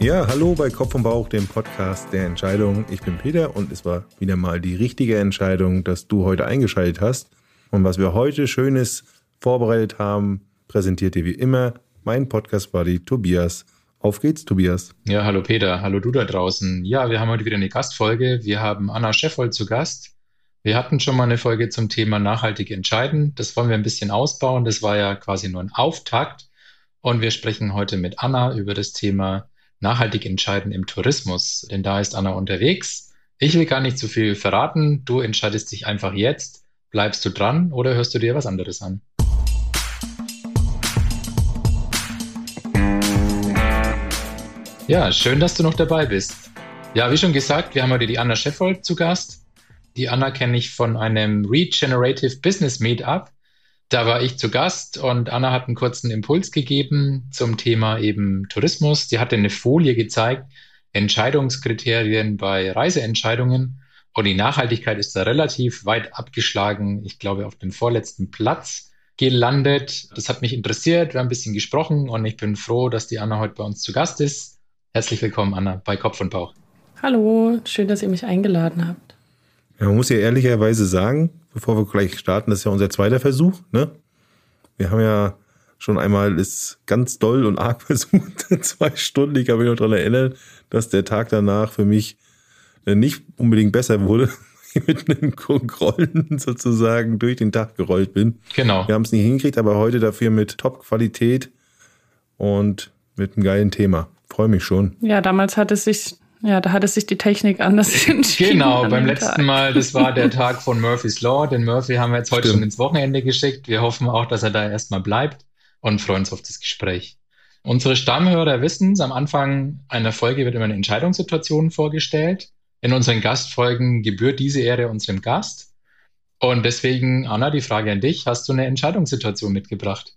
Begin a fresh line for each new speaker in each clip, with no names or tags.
Ja, hallo bei Kopf und Bauch, dem Podcast der Entscheidung. Ich bin Peter und es war wieder mal die richtige Entscheidung, dass du heute eingeschaltet hast. Und was wir heute Schönes vorbereitet haben, präsentiert dir wie immer mein Podcast-Buddy Tobias. Auf geht's, Tobias.
Ja, hallo Peter, hallo du da draußen. Ja, wir haben heute wieder eine Gastfolge. Wir haben Anna Scheffold zu Gast. Wir hatten schon mal eine Folge zum Thema nachhaltig entscheiden. Das wollen wir ein bisschen ausbauen. Das war ja quasi nur ein Auftakt. Und wir sprechen heute mit Anna über das Thema nachhaltig entscheiden im Tourismus. Denn da ist Anna unterwegs. Ich will gar nicht zu viel verraten. Du entscheidest dich einfach jetzt. Bleibst du dran oder hörst du dir was anderes an? Ja, schön, dass du noch dabei bist. Ja, wie schon gesagt, wir haben heute die Anna Scheffold zu Gast. Die Anna kenne ich von einem Regenerative Business Meetup. Da war ich zu Gast und Anna hat einen kurzen Impuls gegeben zum Thema eben Tourismus. Die hatte eine Folie gezeigt, Entscheidungskriterien bei Reiseentscheidungen. Und die Nachhaltigkeit ist da relativ weit abgeschlagen. Ich glaube, auf den vorletzten Platz gelandet. Das hat mich interessiert. Wir haben ein bisschen gesprochen und ich bin froh, dass die Anna heute bei uns zu Gast ist. Herzlich willkommen, Anna, bei Kopf und Bauch.
Hallo, schön, dass ihr mich eingeladen habt.
Ja, man muss ja ehrlicherweise sagen, bevor wir gleich starten, das ist ja unser zweiter Versuch. Ne? Wir haben ja schon einmal es ganz doll und arg versucht, zwei Stunden. Ich kann mich noch daran erinnern, dass der Tag danach für mich äh, nicht unbedingt besser wurde. mit einem Grollen sozusagen durch den Tag gerollt bin.
Genau.
Wir haben es nicht hingekriegt, aber heute dafür mit Top-Qualität und mit einem geilen Thema freue mich schon.
Ja, damals hat es sich, ja, da hat es sich die Technik anders entschieden.
Genau, beim letzten Tag. Mal, das war der Tag von Murphy's Law. Den Murphy haben wir jetzt heute Stimmt. schon ins Wochenende geschickt. Wir hoffen auch, dass er da erstmal bleibt und freuen uns auf das Gespräch. Unsere Stammhörer wissen es, am Anfang einer Folge wird immer eine Entscheidungssituation vorgestellt. In unseren Gastfolgen gebührt diese Ehre unserem Gast. Und deswegen, Anna, die Frage an dich. Hast du eine Entscheidungssituation mitgebracht?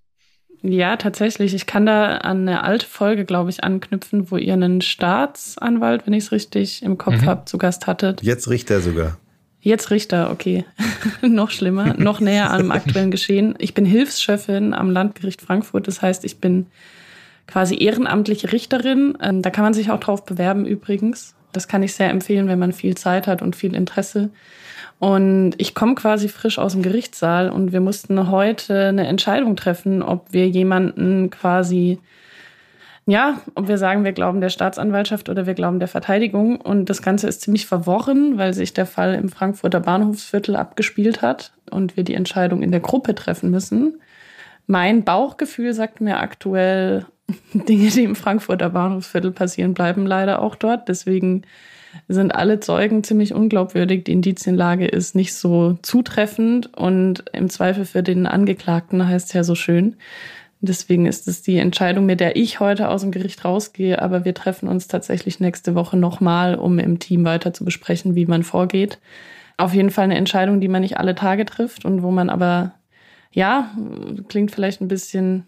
Ja, tatsächlich. Ich kann da an eine alte Folge, glaube ich, anknüpfen, wo ihr einen Staatsanwalt, wenn ich es richtig im Kopf mhm. habe, zu Gast hattet.
Jetzt Richter sogar.
Jetzt Richter, okay. noch schlimmer, noch näher am aktuellen Geschehen. Ich bin Hilfschefin am Landgericht Frankfurt. Das heißt, ich bin quasi ehrenamtliche Richterin. Ähm, da kann man sich auch drauf bewerben übrigens. Das kann ich sehr empfehlen, wenn man viel Zeit hat und viel Interesse. Und ich komme quasi frisch aus dem Gerichtssaal und wir mussten heute eine Entscheidung treffen, ob wir jemanden quasi, ja, ob wir sagen, wir glauben der Staatsanwaltschaft oder wir glauben der Verteidigung. Und das Ganze ist ziemlich verworren, weil sich der Fall im Frankfurter Bahnhofsviertel abgespielt hat und wir die Entscheidung in der Gruppe treffen müssen. Mein Bauchgefühl sagt mir aktuell, Dinge, die im Frankfurter Bahnhofsviertel passieren, bleiben leider auch dort. Deswegen sind alle Zeugen ziemlich unglaubwürdig. Die Indizienlage ist nicht so zutreffend und im Zweifel für den Angeklagten heißt es ja so schön. Deswegen ist es die Entscheidung, mit der ich heute aus dem Gericht rausgehe. Aber wir treffen uns tatsächlich nächste Woche nochmal, um im Team weiter zu besprechen, wie man vorgeht. Auf jeden Fall eine Entscheidung, die man nicht alle Tage trifft und wo man aber, ja, klingt vielleicht ein bisschen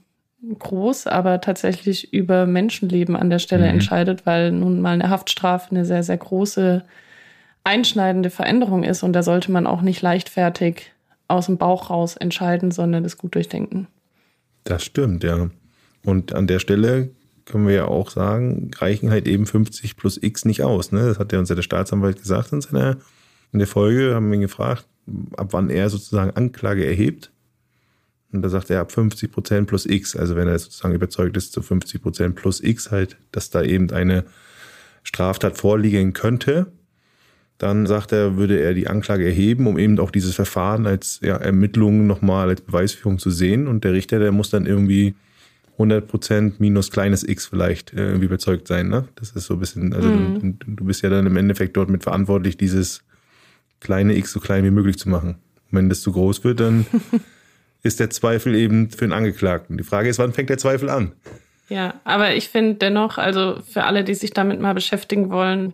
groß, aber tatsächlich über Menschenleben an der Stelle mhm. entscheidet, weil nun mal eine Haftstrafe eine sehr, sehr große, einschneidende Veränderung ist. Und da sollte man auch nicht leichtfertig aus dem Bauch raus entscheiden, sondern das gut durchdenken.
Das stimmt, ja. Und an der Stelle können wir ja auch sagen, reichen halt eben 50 plus X nicht aus. Ne? Das hat ja uns ja der Staatsanwalt gesagt in seiner in der Folge, haben wir ihn gefragt, ab wann er sozusagen Anklage erhebt. Und da sagt er ab 50 Prozent plus X, also wenn er sozusagen überzeugt ist zu 50 Prozent plus X halt, dass da eben eine Straftat vorliegen könnte, dann sagt er, würde er die Anklage erheben, um eben auch dieses Verfahren als ja, Ermittlung nochmal als Beweisführung zu sehen. Und der Richter, der muss dann irgendwie 100 Prozent minus kleines X vielleicht irgendwie überzeugt sein. Ne? Das ist so ein bisschen, also mhm. du, du, bist ja dann im Endeffekt dort mit verantwortlich, dieses kleine X so klein wie möglich zu machen. Und wenn das zu groß wird, dann ist der Zweifel eben für den Angeklagten. Die Frage ist, wann fängt der Zweifel an?
Ja, aber ich finde dennoch, also für alle, die sich damit mal beschäftigen wollen,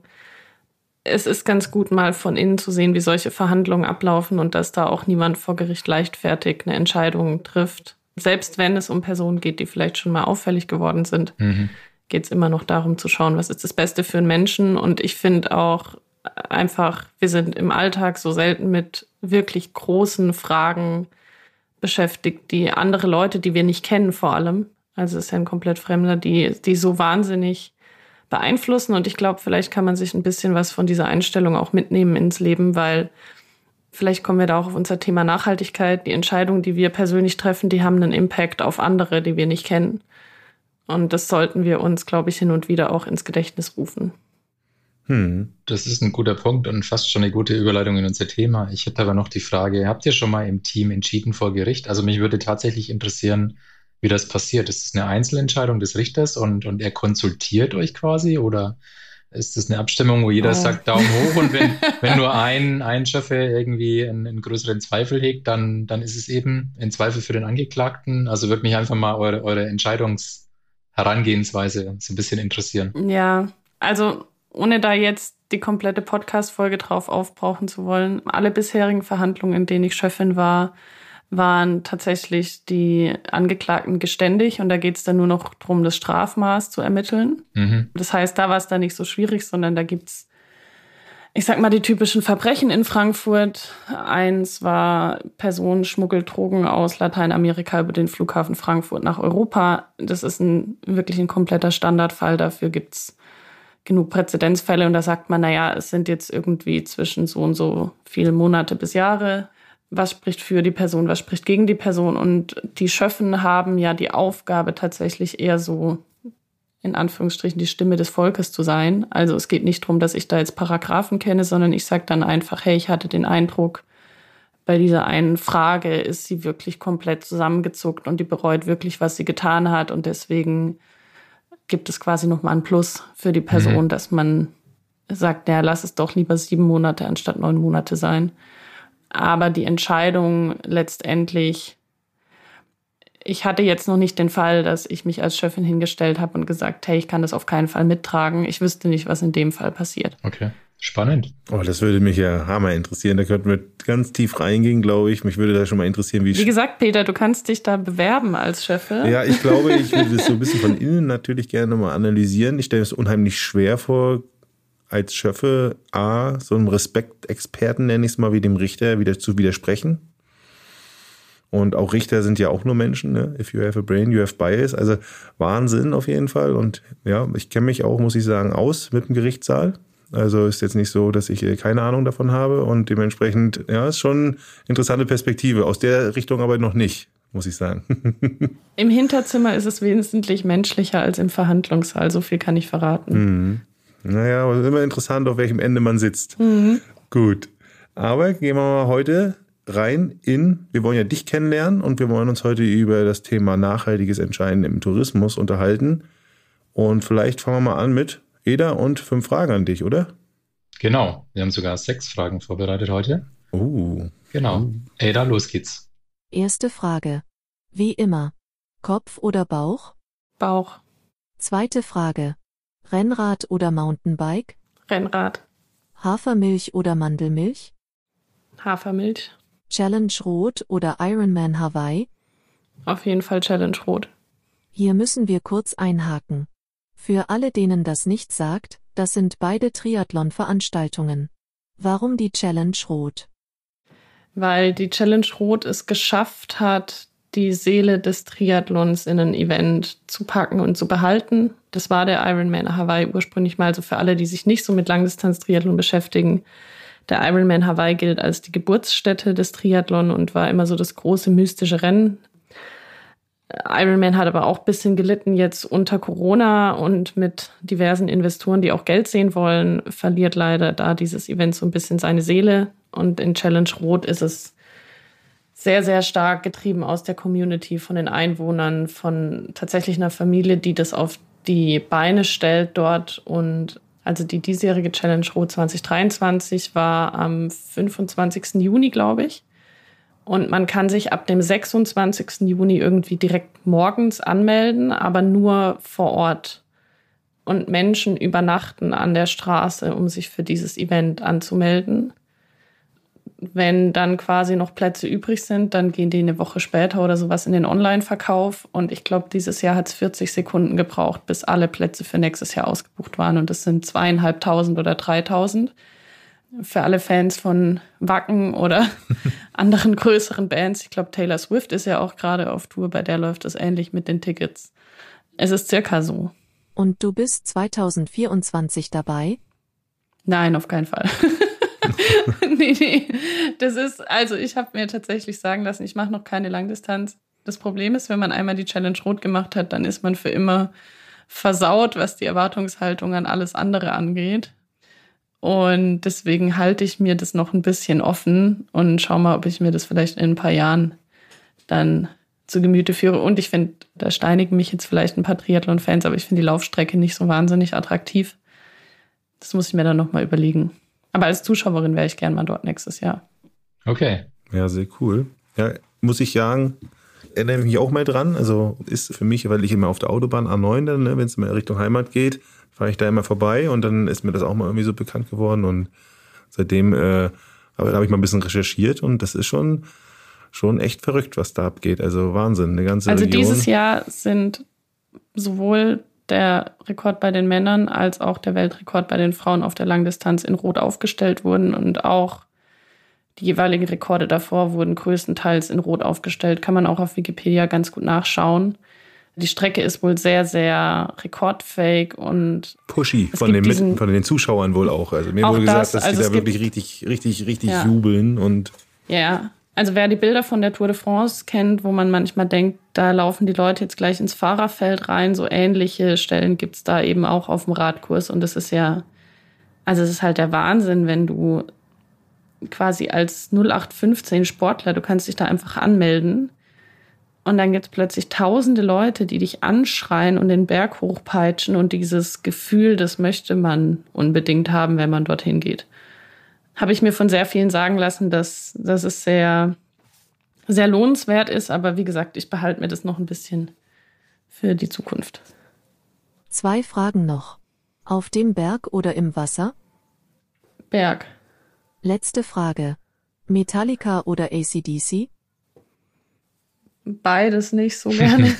es ist ganz gut, mal von innen zu sehen, wie solche Verhandlungen ablaufen und dass da auch niemand vor Gericht leichtfertig eine Entscheidung trifft. Selbst wenn es um Personen geht, die vielleicht schon mal auffällig geworden sind, mhm. geht es immer noch darum zu schauen, was ist das Beste für einen Menschen. Und ich finde auch einfach, wir sind im Alltag so selten mit wirklich großen Fragen beschäftigt, die andere Leute, die wir nicht kennen vor allem, also ist ja ein komplett Fremder, die, die so wahnsinnig beeinflussen. Und ich glaube, vielleicht kann man sich ein bisschen was von dieser Einstellung auch mitnehmen ins Leben, weil vielleicht kommen wir da auch auf unser Thema Nachhaltigkeit. Die Entscheidungen, die wir persönlich treffen, die haben einen Impact auf andere, die wir nicht kennen. Und das sollten wir uns, glaube ich, hin und wieder auch ins Gedächtnis rufen.
Hm. Das ist ein guter Punkt und fast schon eine gute Überleitung in unser Thema. Ich hätte aber noch die Frage, habt ihr schon mal im Team entschieden vor Gericht? Also mich würde tatsächlich interessieren, wie das passiert. Ist es eine Einzelentscheidung des Richters und, und er konsultiert euch quasi oder ist es eine Abstimmung, wo jeder oh. sagt Daumen hoch und wenn, wenn nur ein, ein Chef irgendwie einen, einen, größeren Zweifel hegt, dann, dann ist es eben ein Zweifel für den Angeklagten. Also würde mich einfach mal eure, eure Entscheidungsherangehensweise so ein bisschen interessieren.
Ja, also ohne da jetzt die komplette Podcast-Folge drauf aufbrauchen zu wollen, alle bisherigen Verhandlungen, in denen ich Chefin war, waren tatsächlich die Angeklagten geständig und da geht es dann nur noch darum, das Strafmaß zu ermitteln. Mhm. Das heißt, da war es dann nicht so schwierig, sondern da gibt's, ich sag mal, die typischen Verbrechen in Frankfurt. Eins war Personenschmuggel, Drogen aus Lateinamerika über den Flughafen Frankfurt nach Europa. Das ist ein wirklich ein kompletter Standardfall. Dafür gibt's genug Präzedenzfälle und da sagt man, naja, es sind jetzt irgendwie zwischen so und so viele Monate bis Jahre was spricht für die Person, was spricht gegen die Person. Und die Schöffen haben ja die Aufgabe, tatsächlich eher so in Anführungsstrichen die Stimme des Volkes zu sein. Also es geht nicht darum, dass ich da jetzt Paragraphen kenne, sondern ich sage dann einfach, hey, ich hatte den Eindruck, bei dieser einen Frage ist sie wirklich komplett zusammengezuckt und die bereut wirklich, was sie getan hat. Und deswegen gibt es quasi nochmal ein Plus für die Person, mhm. dass man sagt, ja, lass es doch lieber sieben Monate anstatt neun Monate sein. Aber die Entscheidung letztendlich, ich hatte jetzt noch nicht den Fall, dass ich mich als Chefin hingestellt habe und gesagt, hey, ich kann das auf keinen Fall mittragen. Ich wüsste nicht, was in dem Fall passiert.
Okay. Spannend.
Oh, das würde mich ja hammer interessieren. Da könnten wir ganz tief reingehen, glaube ich. Mich würde da schon mal interessieren, wie.
Wie gesagt, Peter, du kannst dich da bewerben als Chefin.
Ja, ich glaube, ich würde das so ein bisschen von innen natürlich gerne mal analysieren. Ich stelle es unheimlich schwer vor, als Schöffe A, so einem Respektexperten, nenne ich es mal, wie dem Richter, wieder zu widersprechen. Und auch Richter sind ja auch nur Menschen, ne? If you have a brain, you have bias. Also Wahnsinn auf jeden Fall. Und ja, ich kenne mich auch, muss ich sagen, aus mit dem Gerichtssaal. Also ist jetzt nicht so, dass ich keine Ahnung davon habe. Und dementsprechend, ja, ist schon eine interessante Perspektive. Aus der Richtung aber noch nicht, muss ich sagen.
Im Hinterzimmer ist es wesentlich menschlicher als im Verhandlungssaal. So viel kann ich verraten.
Mhm. Naja, aber es ist immer interessant, auf welchem Ende man sitzt. Mhm. Gut. Aber gehen wir mal heute rein in, wir wollen ja dich kennenlernen und wir wollen uns heute über das Thema nachhaltiges Entscheiden im Tourismus unterhalten. Und vielleicht fangen wir mal an mit Eda und fünf Fragen an dich, oder?
Genau, wir haben sogar sechs Fragen vorbereitet heute.
Oh.
Genau. Uh. Ada, los geht's.
Erste Frage. Wie immer. Kopf oder Bauch?
Bauch.
Zweite Frage. Rennrad oder Mountainbike?
Rennrad.
Hafermilch oder Mandelmilch?
Hafermilch.
Challenge Rot oder Ironman Hawaii?
Auf jeden Fall Challenge Rot.
Hier müssen wir kurz einhaken. Für alle, denen das nicht sagt, das sind beide Triathlon-Veranstaltungen. Warum die Challenge Rot?
Weil die Challenge Rot es geschafft hat, die Seele des Triathlons in ein Event zu packen und zu behalten. Das war der Ironman Hawaii ursprünglich mal. Also für alle, die sich nicht so mit Langdistanz-Triathlon beschäftigen. Der Ironman Hawaii gilt als die Geburtsstätte des Triathlon und war immer so das große mystische Rennen. Ironman hat aber auch ein bisschen gelitten jetzt unter Corona und mit diversen Investoren, die auch Geld sehen wollen, verliert leider da dieses Event so ein bisschen seine Seele. Und in Challenge Rot ist es sehr, sehr stark getrieben aus der Community, von den Einwohnern, von tatsächlich einer Familie, die das auf die Beine stellt dort. Und also die diesjährige Challenge Rot 2023 war am 25. Juni, glaube ich. Und man kann sich ab dem 26. Juni irgendwie direkt morgens anmelden, aber nur vor Ort. Und Menschen übernachten an der Straße, um sich für dieses Event anzumelden wenn dann quasi noch Plätze übrig sind, dann gehen die eine Woche später oder sowas in den Online-Verkauf. Und ich glaube, dieses Jahr hat es 40 Sekunden gebraucht, bis alle Plätze für nächstes Jahr ausgebucht waren. Und das sind zweieinhalbtausend oder dreitausend. Für alle Fans von Wacken oder anderen größeren Bands. Ich glaube, Taylor Swift ist ja auch gerade auf Tour, bei der läuft es ähnlich mit den Tickets. Es ist circa so.
Und du bist 2024 dabei?
Nein, auf keinen Fall. nee, nee. Das ist, also ich habe mir tatsächlich sagen lassen, ich mache noch keine Langdistanz. Das Problem ist, wenn man einmal die Challenge Rot gemacht hat, dann ist man für immer versaut, was die Erwartungshaltung an alles andere angeht. Und deswegen halte ich mir das noch ein bisschen offen und schau mal, ob ich mir das vielleicht in ein paar Jahren dann zu Gemüte führe. Und ich finde, da steinigen mich jetzt vielleicht ein paar Triathlon-Fans, aber ich finde die Laufstrecke nicht so wahnsinnig attraktiv. Das muss ich mir dann nochmal überlegen. Aber als Zuschauerin wäre ich gern mal dort nächstes Jahr.
Okay.
Ja, sehr cool. Ja, muss ich sagen, erinnere mich auch mal dran. Also ist für mich, weil ich immer auf der Autobahn A9 dann, ne, wenn es mal Richtung Heimat geht, fahre ich da immer vorbei und dann ist mir das auch mal irgendwie so bekannt geworden und seitdem äh, habe ich mal ein bisschen recherchiert und das ist schon schon echt verrückt, was da abgeht. Also Wahnsinn, eine ganze
Also
Region.
dieses Jahr sind sowohl der Rekord bei den Männern als auch der Weltrekord bei den Frauen auf der Langdistanz in Rot aufgestellt wurden und auch die jeweiligen Rekorde davor wurden größtenteils in Rot aufgestellt. Kann man auch auf Wikipedia ganz gut nachschauen. Die Strecke ist wohl sehr, sehr rekordfähig und
pushy
es
von
gibt
den,
diesen-
von den Zuschauern wohl auch. Also mir
Auch
wurde
das,
gesagt, dass
also
die
es
da wirklich
gibt-
richtig, richtig, richtig
Ja.
jubeln und
Ja, also wer die Bilder von der Tour de France kennt, wo man manchmal denkt, da laufen die Leute jetzt gleich ins Fahrerfeld rein, so ähnliche Stellen gibt's da eben auch auf dem Radkurs. Und das ist ja, also es ist halt der Wahnsinn, wenn du quasi als 0815 Sportler, du kannst dich da einfach anmelden. Und dann gibt's plötzlich tausende Leute, die dich anschreien und den Berg hochpeitschen und dieses Gefühl, das möchte man unbedingt haben, wenn man dorthin geht habe ich mir von sehr vielen sagen lassen, dass, dass es sehr, sehr lohnenswert ist. Aber wie gesagt, ich behalte mir das noch ein bisschen für die Zukunft.
Zwei Fragen noch. Auf dem Berg oder im Wasser?
Berg.
Letzte Frage. Metallica oder ACDC?
Beides nicht so gerne.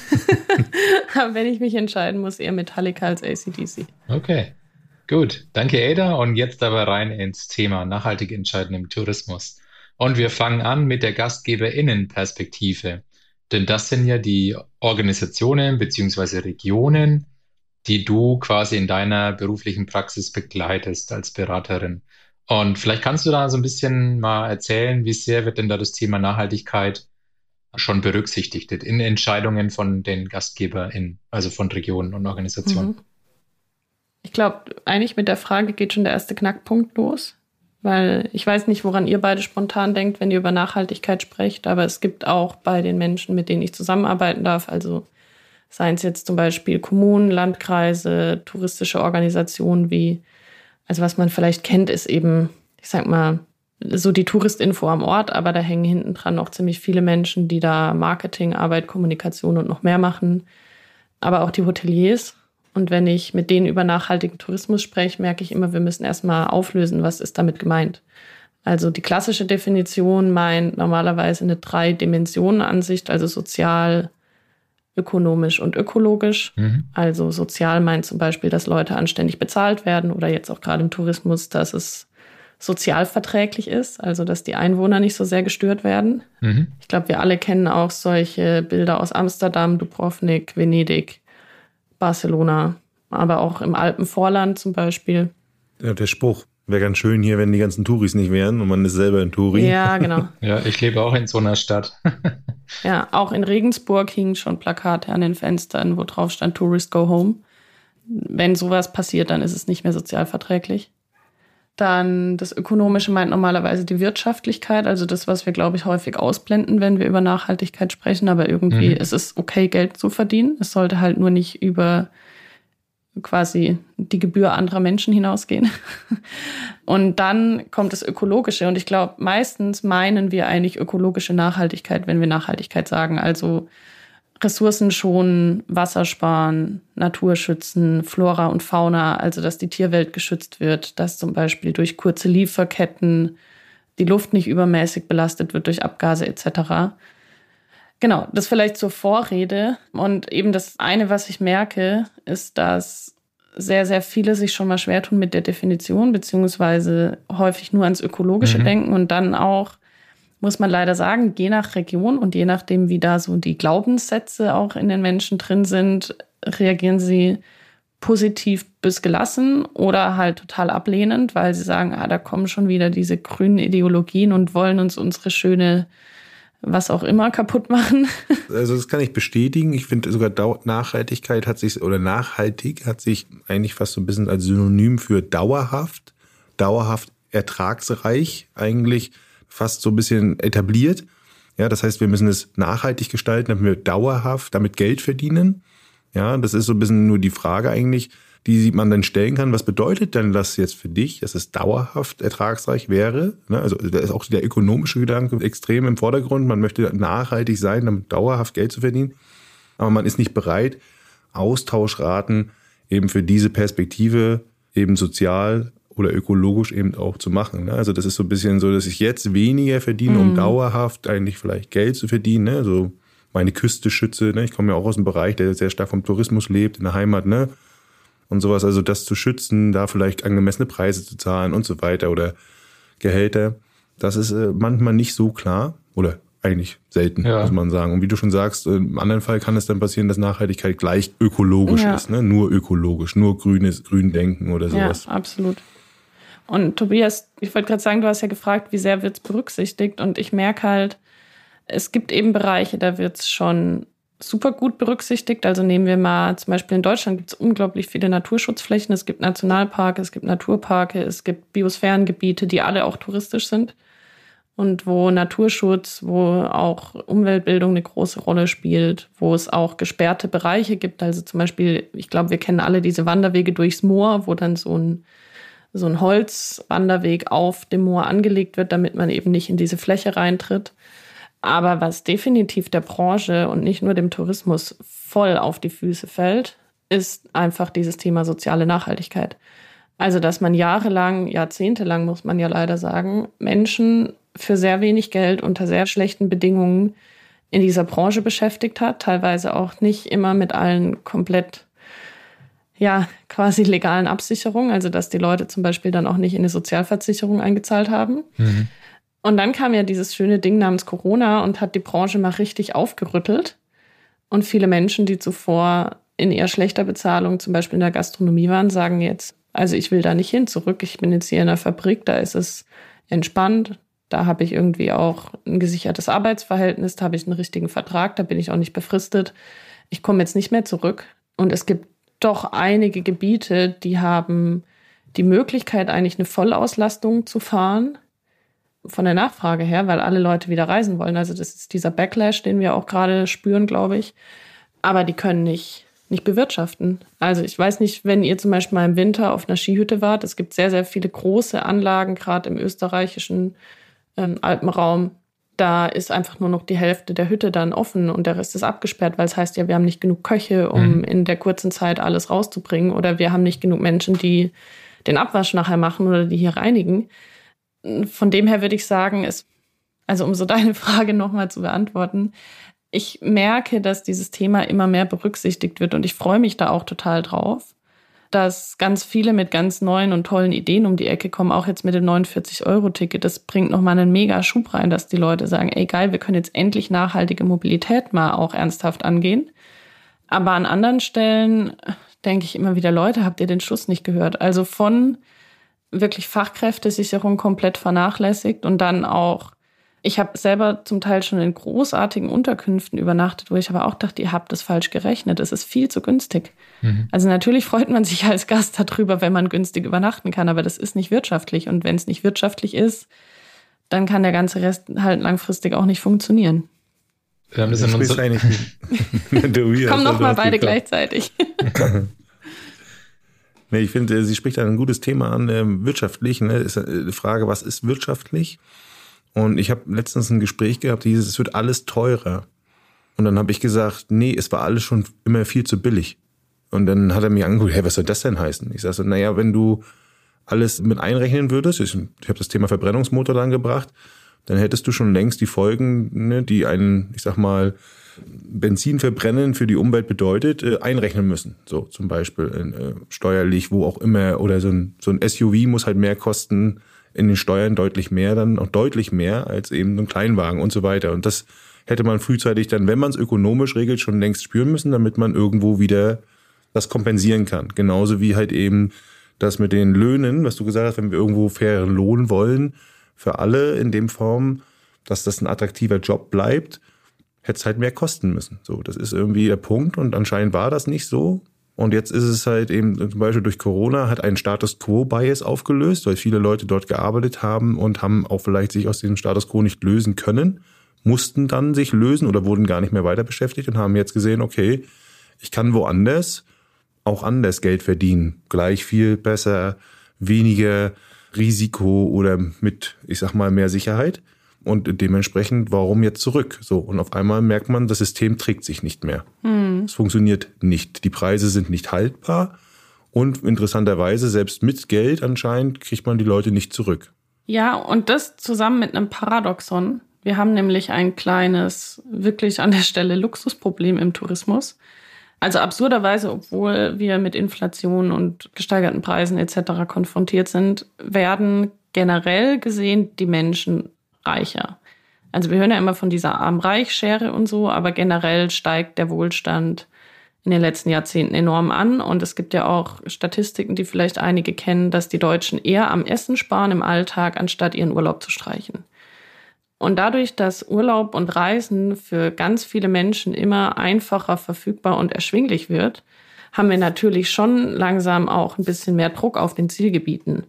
aber wenn ich mich entscheiden muss, eher Metallica als ACDC.
Okay. Gut. Danke, Ada. Und jetzt aber rein ins Thema nachhaltig entscheiden im Tourismus. Und wir fangen an mit der GastgeberInnen-Perspektive. Denn das sind ja die Organisationen beziehungsweise Regionen, die du quasi in deiner beruflichen Praxis begleitest als Beraterin. Und vielleicht kannst du da so ein bisschen mal erzählen, wie sehr wird denn da das Thema Nachhaltigkeit schon berücksichtigt in Entscheidungen von den GastgeberInnen, also von Regionen und Organisationen?
Mhm. Ich glaube, eigentlich mit der Frage geht schon der erste Knackpunkt los. Weil ich weiß nicht, woran ihr beide spontan denkt, wenn ihr über Nachhaltigkeit sprecht, aber es gibt auch bei den Menschen, mit denen ich zusammenarbeiten darf, also seien es jetzt zum Beispiel Kommunen, Landkreise, touristische Organisationen wie, also was man vielleicht kennt, ist eben, ich sag mal, so die Touristinfo am Ort, aber da hängen hinten dran noch ziemlich viele Menschen, die da Marketing, Arbeit, Kommunikation und noch mehr machen. Aber auch die Hoteliers. Und wenn ich mit denen über nachhaltigen Tourismus spreche, merke ich immer, wir müssen erstmal auflösen, was ist damit gemeint. Also die klassische Definition meint normalerweise eine Drei-Dimensionen-Ansicht, also sozial, ökonomisch und ökologisch.
Mhm.
Also sozial meint zum Beispiel, dass Leute anständig bezahlt werden oder jetzt auch gerade im Tourismus, dass es sozial verträglich ist, also dass die Einwohner nicht so sehr gestört werden.
Mhm.
Ich glaube, wir alle kennen auch solche Bilder aus Amsterdam, Dubrovnik, Venedig, Barcelona, aber auch im Alpenvorland zum Beispiel.
ja, der Spruch, wäre ganz schön hier, wenn die ganzen Touris nicht wären und man ist selber ein Touri.
Ja, genau.
Ja, ich lebe auch in so einer Stadt.
Ja, auch in Regensburg hingen schon Plakate an den Fenstern, wo drauf stand Tourist Go Home. Wenn sowas passiert, dann ist es nicht mehr sozial verträglich. Dann das Ökonomische meint normalerweise die Wirtschaftlichkeit, also das, was wir, glaube ich, häufig ausblenden, wenn wir über Nachhaltigkeit sprechen. Aber irgendwie
Mhm.
ist es okay, Geld zu verdienen. Es sollte halt nur nicht über quasi die Gebühr anderer Menschen hinausgehen. Und dann kommt das Ökologische. Und ich glaube, meistens meinen wir eigentlich ökologische Nachhaltigkeit, wenn wir Nachhaltigkeit sagen. Also Ressourcen schonen, Wasser sparen, Natur schützen, Flora und Fauna, also dass die Tierwelt geschützt wird, dass zum Beispiel durch kurze Lieferketten die Luft nicht übermäßig belastet wird durch Abgase etc. Genau, das vielleicht zur Vorrede. Und eben das eine, was ich merke, ist, dass sehr, sehr viele sich schon mal schwer tun mit der Definition, beziehungsweise häufig nur ans Ökologische
Mhm.
denken und dann auch, muss man leider sagen, je nach Region und je nachdem, wie da so die Glaubenssätze auch in den Menschen drin sind, reagieren sie positiv bis gelassen oder halt total ablehnend, weil sie sagen, ah, da kommen schon wieder diese grünen Ideologien und wollen uns unsere schöne was auch immer kaputt machen.
Also das kann ich bestätigen. Ich finde sogar Nachhaltigkeit hat sich oder nachhaltig hat sich eigentlich fast so ein bisschen als Synonym für dauerhaft, dauerhaft ertragsreich eigentlich fast so ein bisschen etabliert. Ja, das heißt, wir müssen es nachhaltig gestalten, damit wir dauerhaft damit Geld verdienen. Ja, das ist so ein bisschen nur die Frage eigentlich, die man dann stellen kann. Was bedeutet denn das jetzt für dich, dass es dauerhaft ertragsreich wäre? Ne, also da ist auch der ökonomische Gedanke extrem im Vordergrund. Man möchte nachhaltig sein, damit dauerhaft Geld zu verdienen. Aber man ist nicht bereit, Austauschraten eben für diese Perspektive eben sozial oder ökologisch eben auch zu machen. Ne? Also das ist so ein bisschen so, dass ich jetzt weniger verdiene, um mhm. dauerhaft eigentlich vielleicht Geld zu verdienen. Ne? Also meine Küste schütze. Ne? Ich komme ja auch aus einem Bereich, der sehr stark vom Tourismus lebt, in der Heimat. Ne? Und sowas, also das zu schützen, da vielleicht angemessene Preise zu zahlen und so weiter oder Gehälter. Das ist äh, manchmal nicht so klar oder eigentlich selten, ja. muss man sagen. Und wie du schon sagst, im anderen Fall kann es dann passieren, dass Nachhaltigkeit gleich ökologisch ja. ist, ne? Nur ökologisch, nur grünes, grün denken oder sowas.
Ja, absolut. Und Tobias, ich wollte gerade sagen, du hast ja gefragt, wie sehr wird es berücksichtigt. Und ich merke halt, es gibt eben Bereiche, da wird es schon super gut berücksichtigt. Also nehmen wir mal zum Beispiel in Deutschland gibt es unglaublich viele Naturschutzflächen. Es gibt Nationalparke, es gibt Naturparke, es gibt Biosphärengebiete, die alle auch touristisch sind. Und wo Naturschutz, wo auch Umweltbildung eine große Rolle spielt, wo es auch gesperrte Bereiche gibt. Also zum Beispiel, ich glaube, wir kennen alle diese Wanderwege durchs Moor, wo dann so ein so ein Holzwanderweg auf dem Moor angelegt wird, damit man eben nicht in diese Fläche reintritt. Aber was definitiv der Branche und nicht nur dem Tourismus voll auf die Füße fällt, ist einfach dieses Thema soziale Nachhaltigkeit. Also, dass man jahrelang, jahrzehntelang, muss man ja leider sagen, Menschen für sehr wenig Geld unter sehr schlechten Bedingungen in dieser Branche beschäftigt hat, teilweise auch nicht immer mit allen komplett ja, quasi legalen Absicherung, also dass die Leute zum Beispiel dann auch nicht in eine Sozialversicherung eingezahlt haben. Mhm. Und dann kam ja dieses schöne Ding namens Corona und hat die Branche mal richtig aufgerüttelt. Und viele Menschen, die zuvor in eher schlechter Bezahlung, zum Beispiel in der Gastronomie waren, sagen jetzt, also ich will da nicht hin zurück. Ich bin jetzt hier in der Fabrik, da ist es entspannt. Da habe ich irgendwie auch ein gesichertes Arbeitsverhältnis, da habe ich einen richtigen Vertrag, da bin ich auch nicht befristet. Ich komme jetzt nicht mehr zurück. Und es gibt doch einige Gebiete, die haben die Möglichkeit, eigentlich eine Vollauslastung zu fahren von der Nachfrage her, weil alle Leute wieder reisen wollen. Also das ist dieser Backlash, den wir auch gerade spüren, glaube ich. Aber die können nicht, nicht bewirtschaften. Also ich weiß nicht, wenn ihr zum Beispiel mal im Winter auf einer Skihütte wart, es gibt sehr, sehr viele große Anlagen, gerade im österreichischen ähm, Alpenraum, da ist einfach nur noch die Hälfte der Hütte dann offen und der Rest ist abgesperrt, weil es heißt ja, wir haben nicht genug Köche, um mhm. in der kurzen Zeit alles rauszubringen oder wir haben nicht genug Menschen, die den Abwasch nachher machen oder die hier reinigen. Von dem her würde ich sagen, ist, also um so deine Frage nochmal zu beantworten, ich merke, dass dieses Thema immer mehr berücksichtigt wird und ich freue mich da auch total drauf dass ganz viele mit ganz neuen und tollen Ideen um die Ecke kommen, auch jetzt mit dem 49-Euro-Ticket. Das bringt nochmal einen mega Schub rein, dass die Leute sagen, ey geil, wir können jetzt endlich nachhaltige Mobilität mal auch ernsthaft angehen. Aber an anderen Stellen denke ich immer wieder, Leute, habt ihr den Schuss nicht gehört? Also von wirklich Fachkräftesicherung komplett vernachlässigt und dann auch ich habe selber zum Teil schon in großartigen Unterkünften übernachtet, wo ich aber auch dachte, ihr habt das falsch gerechnet. Es ist viel zu günstig. Mhm. Also natürlich freut man sich als Gast darüber, wenn man günstig übernachten kann, aber das ist nicht wirtschaftlich. Und wenn es nicht wirtschaftlich ist, dann kann der ganze Rest halt langfristig auch nicht funktionieren.
Wir haben das, in unserer
Komm noch mal beide gleichzeitig.
nee, ich finde, sie spricht ein gutes Thema an, äh, wirtschaftlich. Ne? Ist eine äh, Frage, was ist wirtschaftlich? Und ich habe letztens ein Gespräch gehabt, dieses, es wird alles teurer. Und dann habe ich gesagt, nee, es war alles schon immer viel zu billig. Und dann hat er mir angeguckt, hey, was soll das denn heißen? Ich sage so, naja, wenn du alles mit einrechnen würdest, ich, ich habe das Thema Verbrennungsmotor dann gebracht, dann hättest du schon längst die Folgen, ne, die einen, ich sag mal, Benzin verbrennen für die Umwelt bedeutet, äh, einrechnen müssen. So zum Beispiel äh, steuerlich, wo auch immer, oder so ein, so ein SUV muss halt mehr kosten in den Steuern deutlich mehr, dann auch deutlich mehr als eben so ein Kleinwagen und so weiter. Und das hätte man frühzeitig dann, wenn man es ökonomisch regelt, schon längst spüren müssen, damit man irgendwo wieder das kompensieren kann. Genauso wie halt eben das mit den Löhnen, was du gesagt hast, wenn wir irgendwo fairen Lohn wollen, für alle in dem Form, dass das ein attraktiver Job bleibt, hätte es halt mehr kosten müssen. So, das ist irgendwie der Punkt und anscheinend war das nicht so. Und jetzt ist es halt eben zum Beispiel durch Corona hat ein Status Quo Bias aufgelöst, weil viele Leute dort gearbeitet haben und haben auch vielleicht sich aus diesem Status Quo nicht lösen können, mussten dann sich lösen oder wurden gar nicht mehr weiter beschäftigt und haben jetzt gesehen, okay, ich kann woanders auch anders Geld verdienen. Gleich viel besser, weniger Risiko oder mit, ich sag mal, mehr Sicherheit. Und dementsprechend, warum jetzt zurück? So, und auf einmal merkt man, das System trägt sich nicht mehr. Hm. Es funktioniert nicht. Die Preise sind nicht haltbar. Und interessanterweise, selbst mit Geld anscheinend, kriegt man die Leute nicht zurück.
Ja, und das zusammen mit einem Paradoxon. Wir haben nämlich ein kleines, wirklich an der Stelle Luxusproblem im Tourismus. Also absurderweise, obwohl wir mit Inflation und gesteigerten Preisen etc. konfrontiert sind, werden generell gesehen die Menschen reicher. Also wir hören ja immer von dieser Arm-Reich-Schere und so, aber generell steigt der Wohlstand in den letzten Jahrzehnten enorm an. Und es gibt ja auch Statistiken, die vielleicht einige kennen, dass die Deutschen eher am Essen sparen im Alltag, anstatt ihren Urlaub zu streichen. Und dadurch, dass Urlaub und Reisen für ganz viele Menschen immer einfacher verfügbar und erschwinglich wird, haben wir natürlich schon langsam auch ein bisschen mehr Druck auf den Zielgebieten.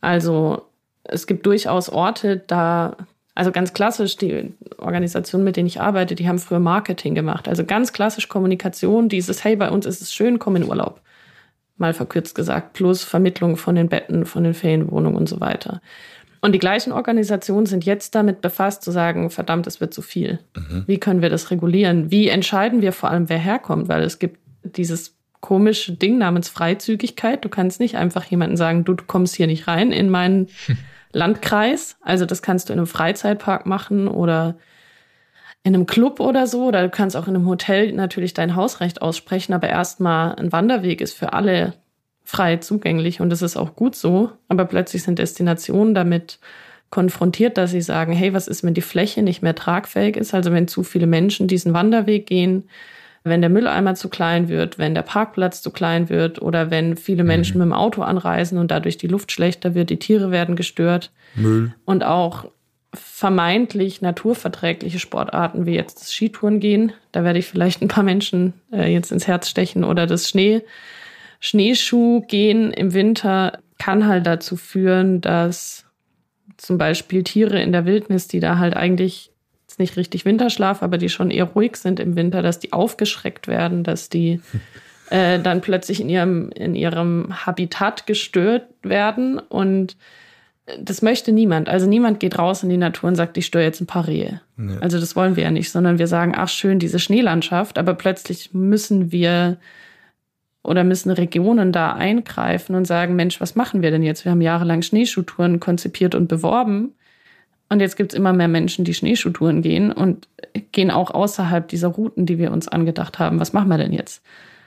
Also es gibt durchaus Orte, da, also ganz klassisch, die Organisationen, mit denen ich arbeite, die haben früher Marketing gemacht. Also ganz klassisch Kommunikation, dieses, hey, bei uns ist es schön, komm in Urlaub. Mal verkürzt gesagt, plus Vermittlung von den Betten, von den Ferienwohnungen und so weiter. Und die gleichen Organisationen sind jetzt damit befasst, zu sagen, verdammt, es wird zu viel. Mhm. Wie können wir das regulieren? Wie entscheiden wir vor allem, wer herkommt? Weil es gibt dieses komische Ding namens Freizügigkeit. Du kannst nicht einfach jemanden sagen, du, du kommst hier nicht rein in meinen Landkreis. Also das kannst du in einem Freizeitpark machen oder in einem Club oder so. Oder du kannst auch in einem Hotel natürlich dein Hausrecht aussprechen. Aber erstmal ein Wanderweg ist für alle frei zugänglich und das ist auch gut so. Aber plötzlich sind Destinationen damit konfrontiert, dass sie sagen, hey, was ist, wenn die Fläche nicht mehr tragfähig ist? Also wenn zu viele Menschen diesen Wanderweg gehen, wenn der Mülleimer zu klein wird, wenn der Parkplatz zu klein wird oder wenn viele Menschen mhm. mit dem Auto anreisen und dadurch die Luft schlechter wird, die Tiere werden gestört.
Müll.
Und auch vermeintlich naturverträgliche Sportarten wie jetzt das Skitouren gehen. Da werde ich vielleicht ein paar Menschen äh, jetzt ins Herz stechen oder das Schnee Schneeschuh gehen im Winter kann halt dazu führen, dass zum Beispiel Tiere in der Wildnis, die da halt eigentlich nicht richtig Winterschlaf, aber die schon eher ruhig sind im Winter, dass die aufgeschreckt werden, dass die äh, dann plötzlich in ihrem, in ihrem Habitat gestört werden. Und das möchte niemand. Also niemand geht raus in die Natur und sagt, ich störe jetzt ein paar Rehe. Ja. Also das wollen wir ja nicht, sondern wir sagen, ach schön, diese Schneelandschaft, aber plötzlich müssen wir oder müssen Regionen da eingreifen und sagen, Mensch, was machen wir denn jetzt? Wir haben jahrelang Schneeschuhtouren konzipiert und beworben. Und jetzt gibt es immer mehr Menschen, die Schneeschuhtouren gehen und gehen auch außerhalb dieser Routen, die wir uns angedacht haben. Was machen wir denn jetzt?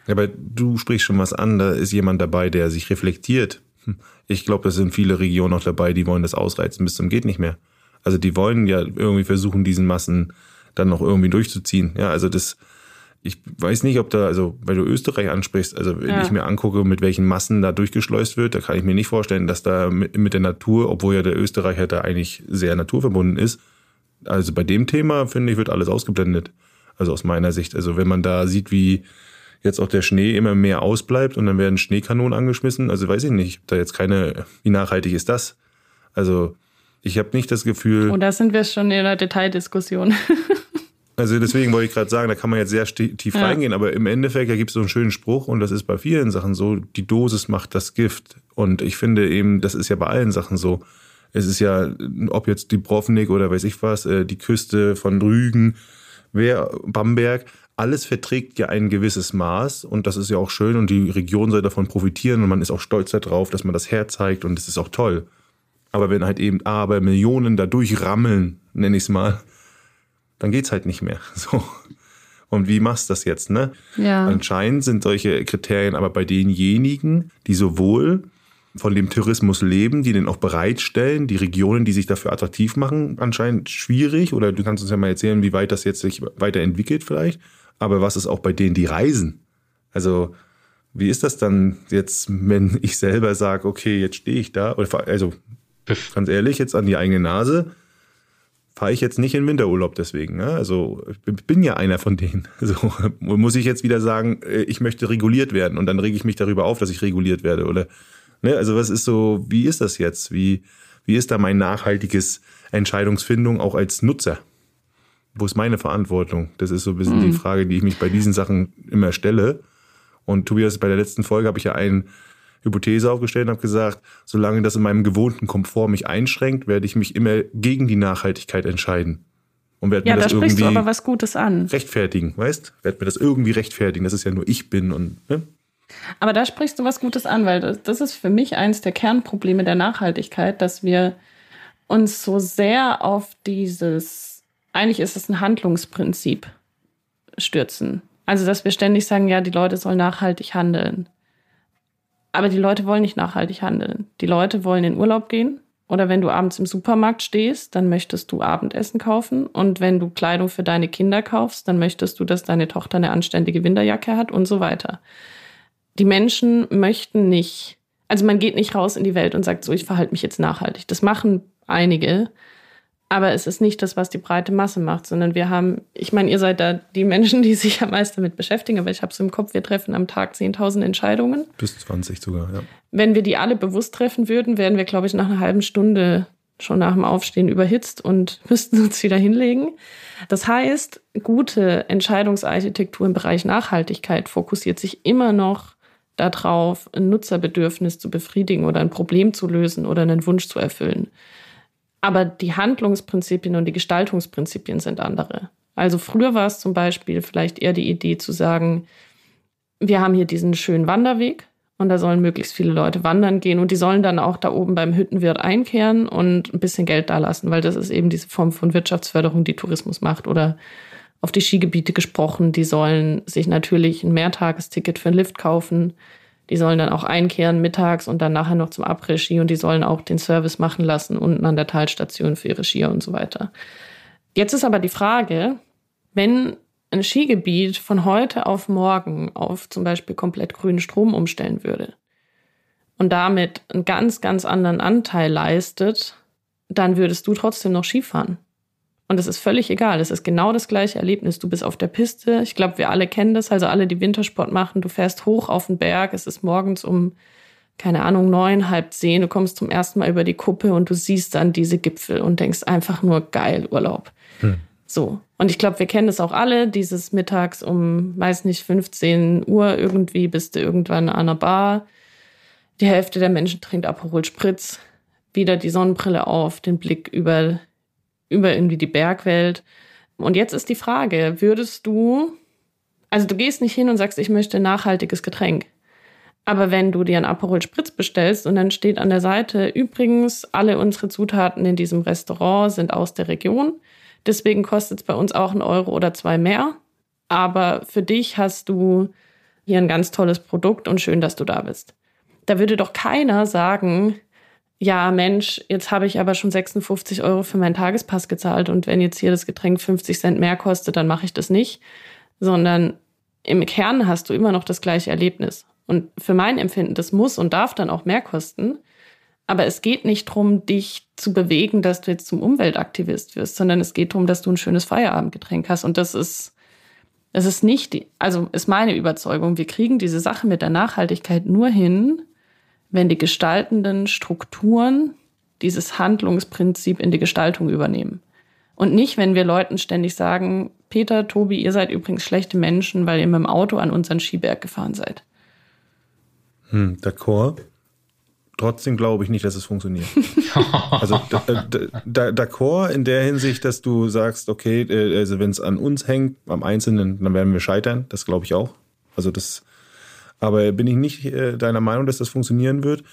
Ja, aber du sprichst schon was an. Da ist jemand dabei, der sich reflektiert. Hm. Ich glaube, es sind viele Regionen auch dabei, die wollen das ausreizen bis zum geht nicht mehr. Also die wollen ja irgendwie versuchen, diesen Massen dann noch irgendwie durchzuziehen. Ja, also das, ich weiß nicht, ob da, also weil du Österreich ansprichst, also wenn ja. ich mir angucke, mit welchen Massen da durchgeschleust wird, da kann ich mir nicht vorstellen, dass da mit, mit der Natur, obwohl ja der Österreicher da eigentlich sehr naturverbunden ist, also bei dem Thema, finde ich, wird alles ausgeblendet. Also aus meiner Sicht. Also wenn man da sieht, wie jetzt auch der Schnee immer mehr ausbleibt und dann werden Schneekanonen angeschmissen, also weiß ich nicht, da jetzt keine, wie nachhaltig ist das? Also ich habe nicht das Gefühl.
Und oh, da sind wir schon in einer Detaildiskussion.
Also deswegen wollte ich gerade sagen, da kann man jetzt sehr tief ja. reingehen, aber im Endeffekt, da gibt es so einen schönen Spruch und das ist bei vielen Sachen so, die Dosis macht das Gift. Und ich finde eben, das ist ja bei allen Sachen so. Es ist ja, ob jetzt die Brovnik oder weiß ich was, äh, die Küste von Rügen, wer, Bamberg, alles verträgt ja ein gewisses Maß und das ist ja auch schön und die Region soll davon profitieren und man ist auch stolz darauf, dass man das herzeigt und das ist auch toll. Aber wenn halt eben aber Millionen da durchrammeln, nenne ich es mal, dann geht's halt nicht mehr. So. Und wie machst du das jetzt, ne?
Ja.
Anscheinend sind solche Kriterien aber bei denjenigen, die sowohl von dem Tourismus leben, die den auch bereitstellen, die Regionen, die sich dafür attraktiv machen, anscheinend schwierig. Oder du kannst uns ja mal erzählen, wie weit das jetzt sich weiterentwickelt vielleicht. Aber was ist auch bei denen, die reisen? Also Wie ist das dann jetzt, wenn ich selber sage, okay, jetzt stehe ich da, oder also ganz ehrlich, jetzt an die eigene Nase, fahre ich jetzt nicht in Winterurlaub deswegen. Ne? Also ich bin ja einer von denen. So muss ich jetzt wieder sagen, äh, ich möchte reguliert werden und dann rege ich mich darüber auf, dass ich reguliert werde. Oder ne? also was ist so, wie ist das jetzt? Wie, wie ist da mein nachhaltiges Entscheidungsfindung auch als Nutzer? Wo ist meine Verantwortung? Das ist so ein bisschen mhm. die Frage, die ich mich bei diesen Sachen immer stelle. Und Tobias, bei der letzten Folge habe ich ja eine Hypothese aufgestellt und habe gesagt, solange das in meinem gewohnten Komfort mich einschränkt, werde ich mich immer gegen die Nachhaltigkeit entscheiden.
Und werde ja, mir das da sprichst irgendwie du aber was Gutes an.
rechtfertigen, weißt? Werde mir das irgendwie rechtfertigen, dass es ja nur ich bin und ne?
Aber da sprichst du was Gutes an, weil das, das ist für mich eines der Kernprobleme der Nachhaltigkeit, dass wir uns so sehr auf dieses, eigentlich ist es ein Handlungsprinzip, stürzen. Also, dass wir ständig sagen, ja, die Leute sollen nachhaltig handeln. Aber die Leute wollen nicht nachhaltig handeln. Die Leute wollen in Urlaub gehen. Oder wenn du abends im Supermarkt stehst, dann möchtest du Abendessen kaufen. Und wenn du Kleidung für deine Kinder kaufst, dann möchtest du, dass deine Tochter eine anständige Winterjacke hat und so weiter. Die Menschen möchten nicht, also man geht nicht raus in die Welt und sagt so, ich verhalte mich jetzt nachhaltig. Das machen einige. Aber es ist nicht das, was die breite Masse macht, sondern wir haben, ich meine, ihr seid da die Menschen, die sich am meisten damit beschäftigen, aber ich habe so im Kopf, wir treffen am Tag 10.000 Entscheidungen.
Bis 20 sogar, ja.
Wenn wir die alle bewusst treffen würden, wären wir, glaube ich, nach einer halben Stunde schon nach dem Aufstehen überhitzt und müssten uns wieder hinlegen. Das heißt, gute Entscheidungsarchitektur im Bereich Nachhaltigkeit fokussiert sich immer noch darauf, ein Nutzerbedürfnis zu befriedigen oder ein Problem zu lösen oder einen Wunsch zu erfüllen. Aber die Handlungsprinzipien und die Gestaltungsprinzipien sind andere. Also früher war es zum Beispiel vielleicht eher die Idee zu sagen, wir haben hier diesen schönen Wanderweg und da sollen möglichst viele Leute wandern gehen und die sollen dann auch da oben beim Hüttenwirt einkehren und ein bisschen Geld dalassen, weil das ist eben diese Form von Wirtschaftsförderung, die Tourismus macht. Oder auf die Skigebiete gesprochen, die sollen sich natürlich ein Mehrtagesticket für einen Lift kaufen die sollen dann auch einkehren mittags und dann nachher noch zum Après-Ski und die sollen auch den Service machen lassen unten an der Talstation für ihre Skier und so weiter. Jetzt ist aber die Frage, wenn ein Skigebiet von heute auf morgen auf zum Beispiel komplett grünen Strom umstellen würde und damit einen ganz, ganz anderen Anteil leistet, dann würdest du trotzdem noch Skifahren. Und es ist völlig egal. Es ist genau das gleiche Erlebnis. Du bist auf der Piste. Ich glaube, wir alle kennen das. Also alle, die Wintersport machen. Du fährst hoch auf den Berg. Es ist morgens um, keine Ahnung, neun, halb zehn. Du kommst zum ersten Mal über die Kuppe und du siehst dann diese Gipfel und denkst einfach nur geil, Urlaub. Hm. So. Und ich glaube, wir kennen das auch alle. Dieses mittags um, weiß nicht, 15 Uhr irgendwie bist du irgendwann an einer Bar. Die Hälfte der Menschen trinkt Aperol Spritz. Wieder die Sonnenbrille auf, den Blick über über irgendwie die Bergwelt. Und jetzt ist die Frage, würdest du, also du gehst nicht hin und sagst, ich möchte ein nachhaltiges Getränk. Aber wenn du dir ein Aperol Spritz bestellst und dann steht an der Seite, übrigens, alle unsere Zutaten in diesem Restaurant sind aus der Region, deswegen kostet es bei uns auch einen Euro oder zwei mehr. Aber für dich hast du hier ein ganz tolles Produkt und schön, dass du da bist. Da würde doch keiner sagen, ja, Mensch, jetzt habe ich aber schon 56 Euro für meinen Tagespass gezahlt und wenn jetzt hier das Getränk 50 Cent mehr kostet, dann mache ich das nicht, sondern im Kern hast du immer noch das gleiche Erlebnis. Und für mein Empfinden, das muss und darf dann auch mehr kosten. Aber es geht nicht darum, dich zu bewegen, dass du jetzt zum Umweltaktivist wirst, sondern es geht darum, dass du ein schönes Feierabendgetränk hast. Und das ist, das ist nicht, also ist meine Überzeugung. Wir kriegen diese Sache mit der Nachhaltigkeit nur hin, wenn die gestaltenden Strukturen dieses Handlungsprinzip in die Gestaltung übernehmen. Und nicht, wenn wir Leuten ständig sagen, Peter, Tobi, ihr seid übrigens schlechte Menschen, weil ihr mit dem Auto an unseren Skiberg gefahren seid.
Hm, d'accord. Trotzdem glaube ich nicht, dass es funktioniert. also d'accord in der Hinsicht, dass du sagst, okay, äh, also wenn es an uns hängt, am Einzelnen, dann werden wir scheitern. Das glaube ich auch. Also das aber bin ich nicht äh, deiner Meinung, dass das funktionieren wird?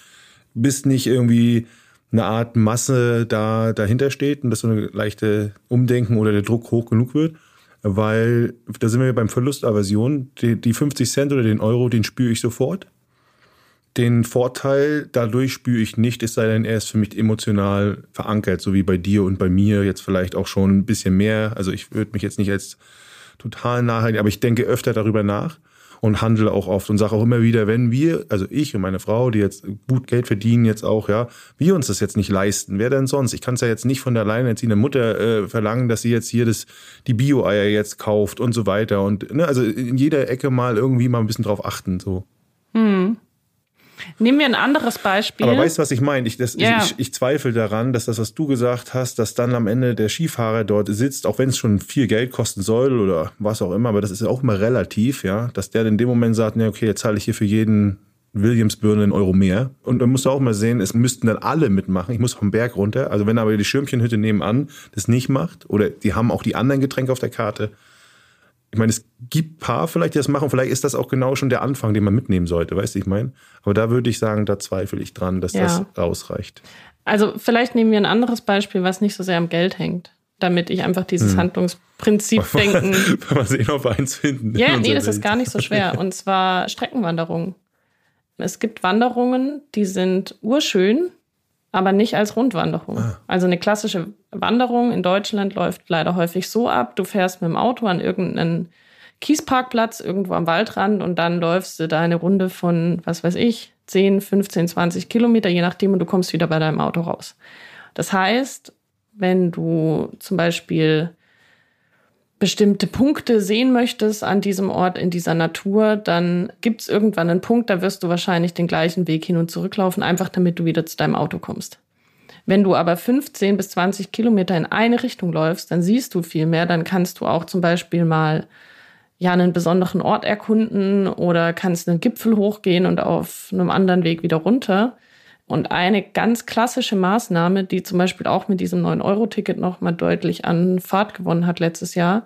Bist nicht irgendwie eine Art Masse da dahinter steht und dass so eine leichte Umdenken oder der Druck hoch genug wird? Weil da sind wir beim Verlustaversion. Die, die 50 Cent oder den Euro, den spüre ich sofort. Den Vorteil dadurch spüre ich nicht, es sei denn, er ist für mich emotional verankert, so wie bei dir und bei mir jetzt vielleicht auch schon ein bisschen mehr. Also ich würde mich jetzt nicht als total nachhaltig, aber ich denke öfter darüber nach und handle auch oft und sage auch immer wieder, wenn wir, also ich und meine Frau, die jetzt gut Geld verdienen, jetzt auch, ja, wir uns das jetzt nicht leisten, wer denn sonst? Ich kann es ja jetzt nicht von der alleinerziehenden Mutter äh, verlangen, dass sie jetzt hier das, die Bio-Eier jetzt kauft und so weiter. Und ne, also in jeder Ecke mal irgendwie mal ein bisschen drauf achten. So.
Hm. Nehmen wir ein anderes Beispiel.
Aber weißt du, was ich meine? Ich,
Ja.
ich, ich zweifle daran, dass das, was du gesagt hast, dass dann am Ende der Skifahrer dort sitzt, auch wenn es schon viel Geld kosten soll oder was auch immer, aber das ist ja auch immer relativ, ja, dass der in dem Moment sagt, ne, okay, jetzt zahle ich hier für jeden Williamsbirne einen Euro mehr. Und dann musst du auch mal sehen, es müssten dann alle mitmachen. Ich muss vom Berg runter. Also wenn aber die Schirmchenhütte nebenan das nicht macht, oder die haben auch die anderen Getränke auf der Karte. Ich meine, es gibt paar vielleicht, die das machen. Vielleicht ist das auch genau schon der Anfang, den man mitnehmen sollte, weißt du, ich meine? Aber da würde ich sagen, da zweifle ich dran, dass
Ja.
das ausreicht.
Also vielleicht nehmen wir ein anderes Beispiel, was nicht so sehr am Geld hängt, damit ich einfach dieses Handlungsprinzip denken.
mal sehen, ob wir eins finden.
Ja, nee, das ist
Welt.
gar nicht so schwer. Und zwar Streckenwanderungen. Es gibt Wanderungen, die sind urschön, aber nicht als Rundwanderung. Also eine klassische Wanderung in Deutschland läuft leider häufig so ab, du fährst mit dem Auto an irgendeinen Kiesparkplatz irgendwo am Waldrand und dann läufst du da eine Runde von, was weiß ich, 10, 15, 20 Kilometer, je nachdem, und du kommst wieder bei deinem Auto raus. Das heißt, wenn du zum Beispiel bestimmte Punkte sehen möchtest an diesem Ort, in dieser Natur, dann gibt es irgendwann einen Punkt, da wirst du wahrscheinlich den gleichen Weg hin und zurück laufen, einfach damit du wieder zu deinem Auto kommst. Wenn du aber 15 bis 20 Kilometer in eine Richtung läufst, dann siehst du viel mehr, dann kannst du auch zum Beispiel mal ja einen besonderen Ort erkunden oder kannst einen Gipfel hochgehen und auf einem anderen Weg wieder runter. Und eine ganz klassische Maßnahme, die zum Beispiel auch mit diesem 9-Euro-Ticket nochmal deutlich an Fahrt gewonnen hat letztes Jahr,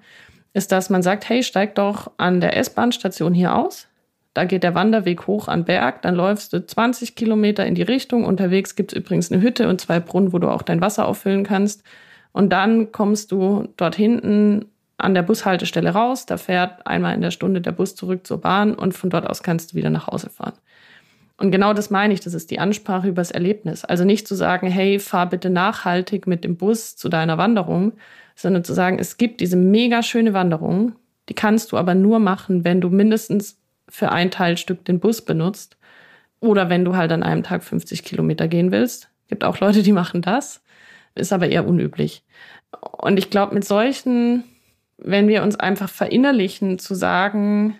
ist, dass man sagt, hey, steig doch an der S-Bahn-Station hier aus. Da geht der Wanderweg hoch an Berg, dann läufst du 20 Kilometer in die Richtung. Unterwegs gibt's übrigens eine Hütte und zwei Brunnen, wo du auch dein Wasser auffüllen kannst. Und dann kommst du dort hinten an der Bushaltestelle raus. Da fährt einmal in der Stunde der Bus zurück zur Bahn und von dort aus kannst du wieder nach Hause fahren. Und genau das meine ich, das ist die Ansprache übers Erlebnis. Also nicht zu sagen, hey, fahr bitte nachhaltig mit dem Bus zu deiner Wanderung, sondern zu sagen, es gibt diese mega schöne Wanderung, die kannst du aber nur machen, wenn du mindestens für ein Teilstück den Bus benutzt oder wenn du halt an einem Tag 50 Kilometer gehen willst. Gibt auch Leute, die machen das, ist aber eher unüblich. Und ich glaube, mit solchen, wenn wir uns einfach verinnerlichen, zu sagen,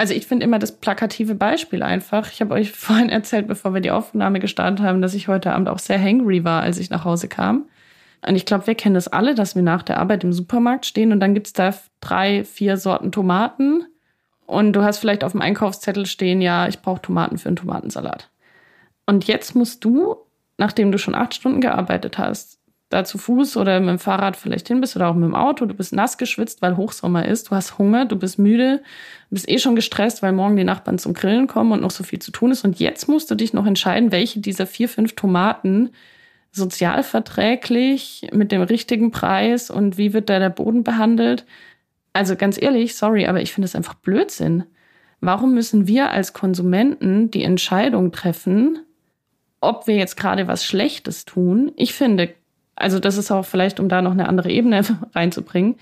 also ich finde immer das plakative Beispiel einfach. Ich habe euch vorhin erzählt, bevor wir die Aufnahme gestartet haben, dass ich heute Abend auch sehr hangry war, als ich nach Hause kam. Und ich glaube, wir kennen das alle, dass wir nach der Arbeit im Supermarkt stehen und dann gibt's da drei, vier Sorten Tomaten. Und du hast vielleicht auf dem Einkaufszettel stehen, ja, ich brauche Tomaten für einen Tomatensalat. Und jetzt musst du, nachdem du schon acht Stunden gearbeitet hast, da zu Fuß oder mit dem Fahrrad vielleicht hin bist oder auch mit dem Auto, du bist nass geschwitzt, weil Hochsommer ist, du hast Hunger, du bist müde, du bist eh schon gestresst, weil morgen die Nachbarn zum Grillen kommen und noch so viel zu tun ist. Und jetzt musst du dich noch entscheiden, welche dieser vier, fünf Tomaten sozialverträglich mit dem richtigen Preis und wie wird da der Boden behandelt. Also ganz ehrlich, sorry, aber ich finde es einfach Blödsinn. Warum müssen wir als Konsumenten die Entscheidung treffen, ob wir jetzt gerade was Schlechtes tun? Ich finde, also das ist auch vielleicht, um da noch eine andere Ebene reinzubringen.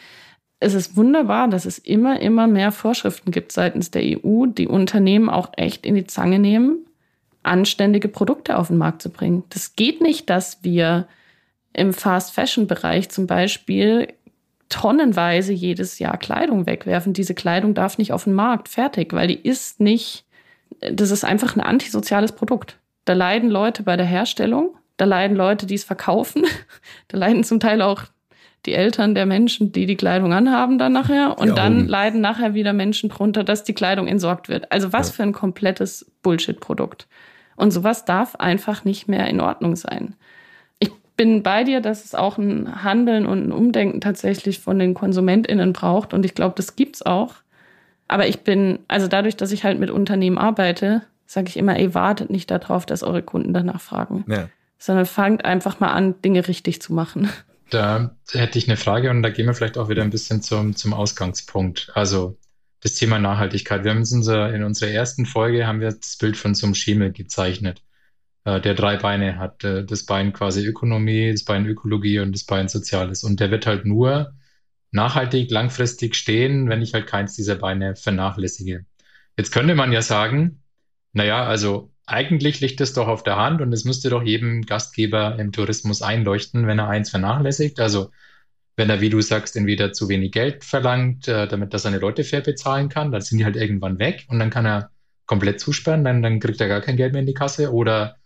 Es ist wunderbar, dass es immer, immer mehr Vorschriften gibt seitens der EU, die Unternehmen auch echt in die Zange nehmen, anständige Produkte auf den Markt zu bringen. Das geht nicht, dass wir im Fast-Fashion-Bereich zum Beispiel tonnenweise jedes Jahr Kleidung wegwerfen. Diese Kleidung darf nicht auf den Markt fertig, weil die ist nicht, das ist einfach ein antisoziales Produkt. Da leiden Leute bei der Herstellung, da leiden Leute, die es verkaufen, da leiden zum Teil auch die Eltern der Menschen, die die Kleidung anhaben dann nachher. Und dann leiden nachher wieder Menschen drunter, dass die Kleidung entsorgt wird. Also was
Ja.
für ein komplettes Bullshit-Produkt. Und sowas darf einfach nicht mehr in Ordnung sein. Ich bin bei dir, dass es auch ein Handeln und ein Umdenken tatsächlich von den KonsumentInnen braucht. Und ich glaube, das gibt's auch. Aber ich bin, also dadurch, dass ich halt mit Unternehmen arbeite, sage ich immer, ey, wartet nicht darauf, dass eure Kunden danach fragen.
Ja.
Sondern fangt einfach mal an, Dinge richtig zu machen.
Da hätte ich eine Frage und da gehen wir vielleicht auch wieder ein bisschen zum, zum Ausgangspunkt. Also das Thema Nachhaltigkeit. Wir haben uns in unserer, in unserer ersten Folge haben wir das Bild von so einem Schemel gezeichnet, äh, der drei Beine hat. Äh, das Bein quasi Ökonomie, das Bein Ökologie und das Bein Soziales. Und der wird halt nur nachhaltig, langfristig stehen, wenn ich halt keins dieser Beine vernachlässige. Jetzt könnte man ja sagen, naja, also eigentlich liegt es doch auf der Hand und es müsste doch jedem Gastgeber im Tourismus einleuchten, wenn er eins vernachlässigt. Also wenn er, wie du sagst, entweder zu wenig Geld verlangt, äh, damit er seine Leute fair bezahlen kann, dann sind die halt irgendwann weg und dann kann er komplett zusperren, dann, dann kriegt er gar kein Geld mehr in die Kasse. Oder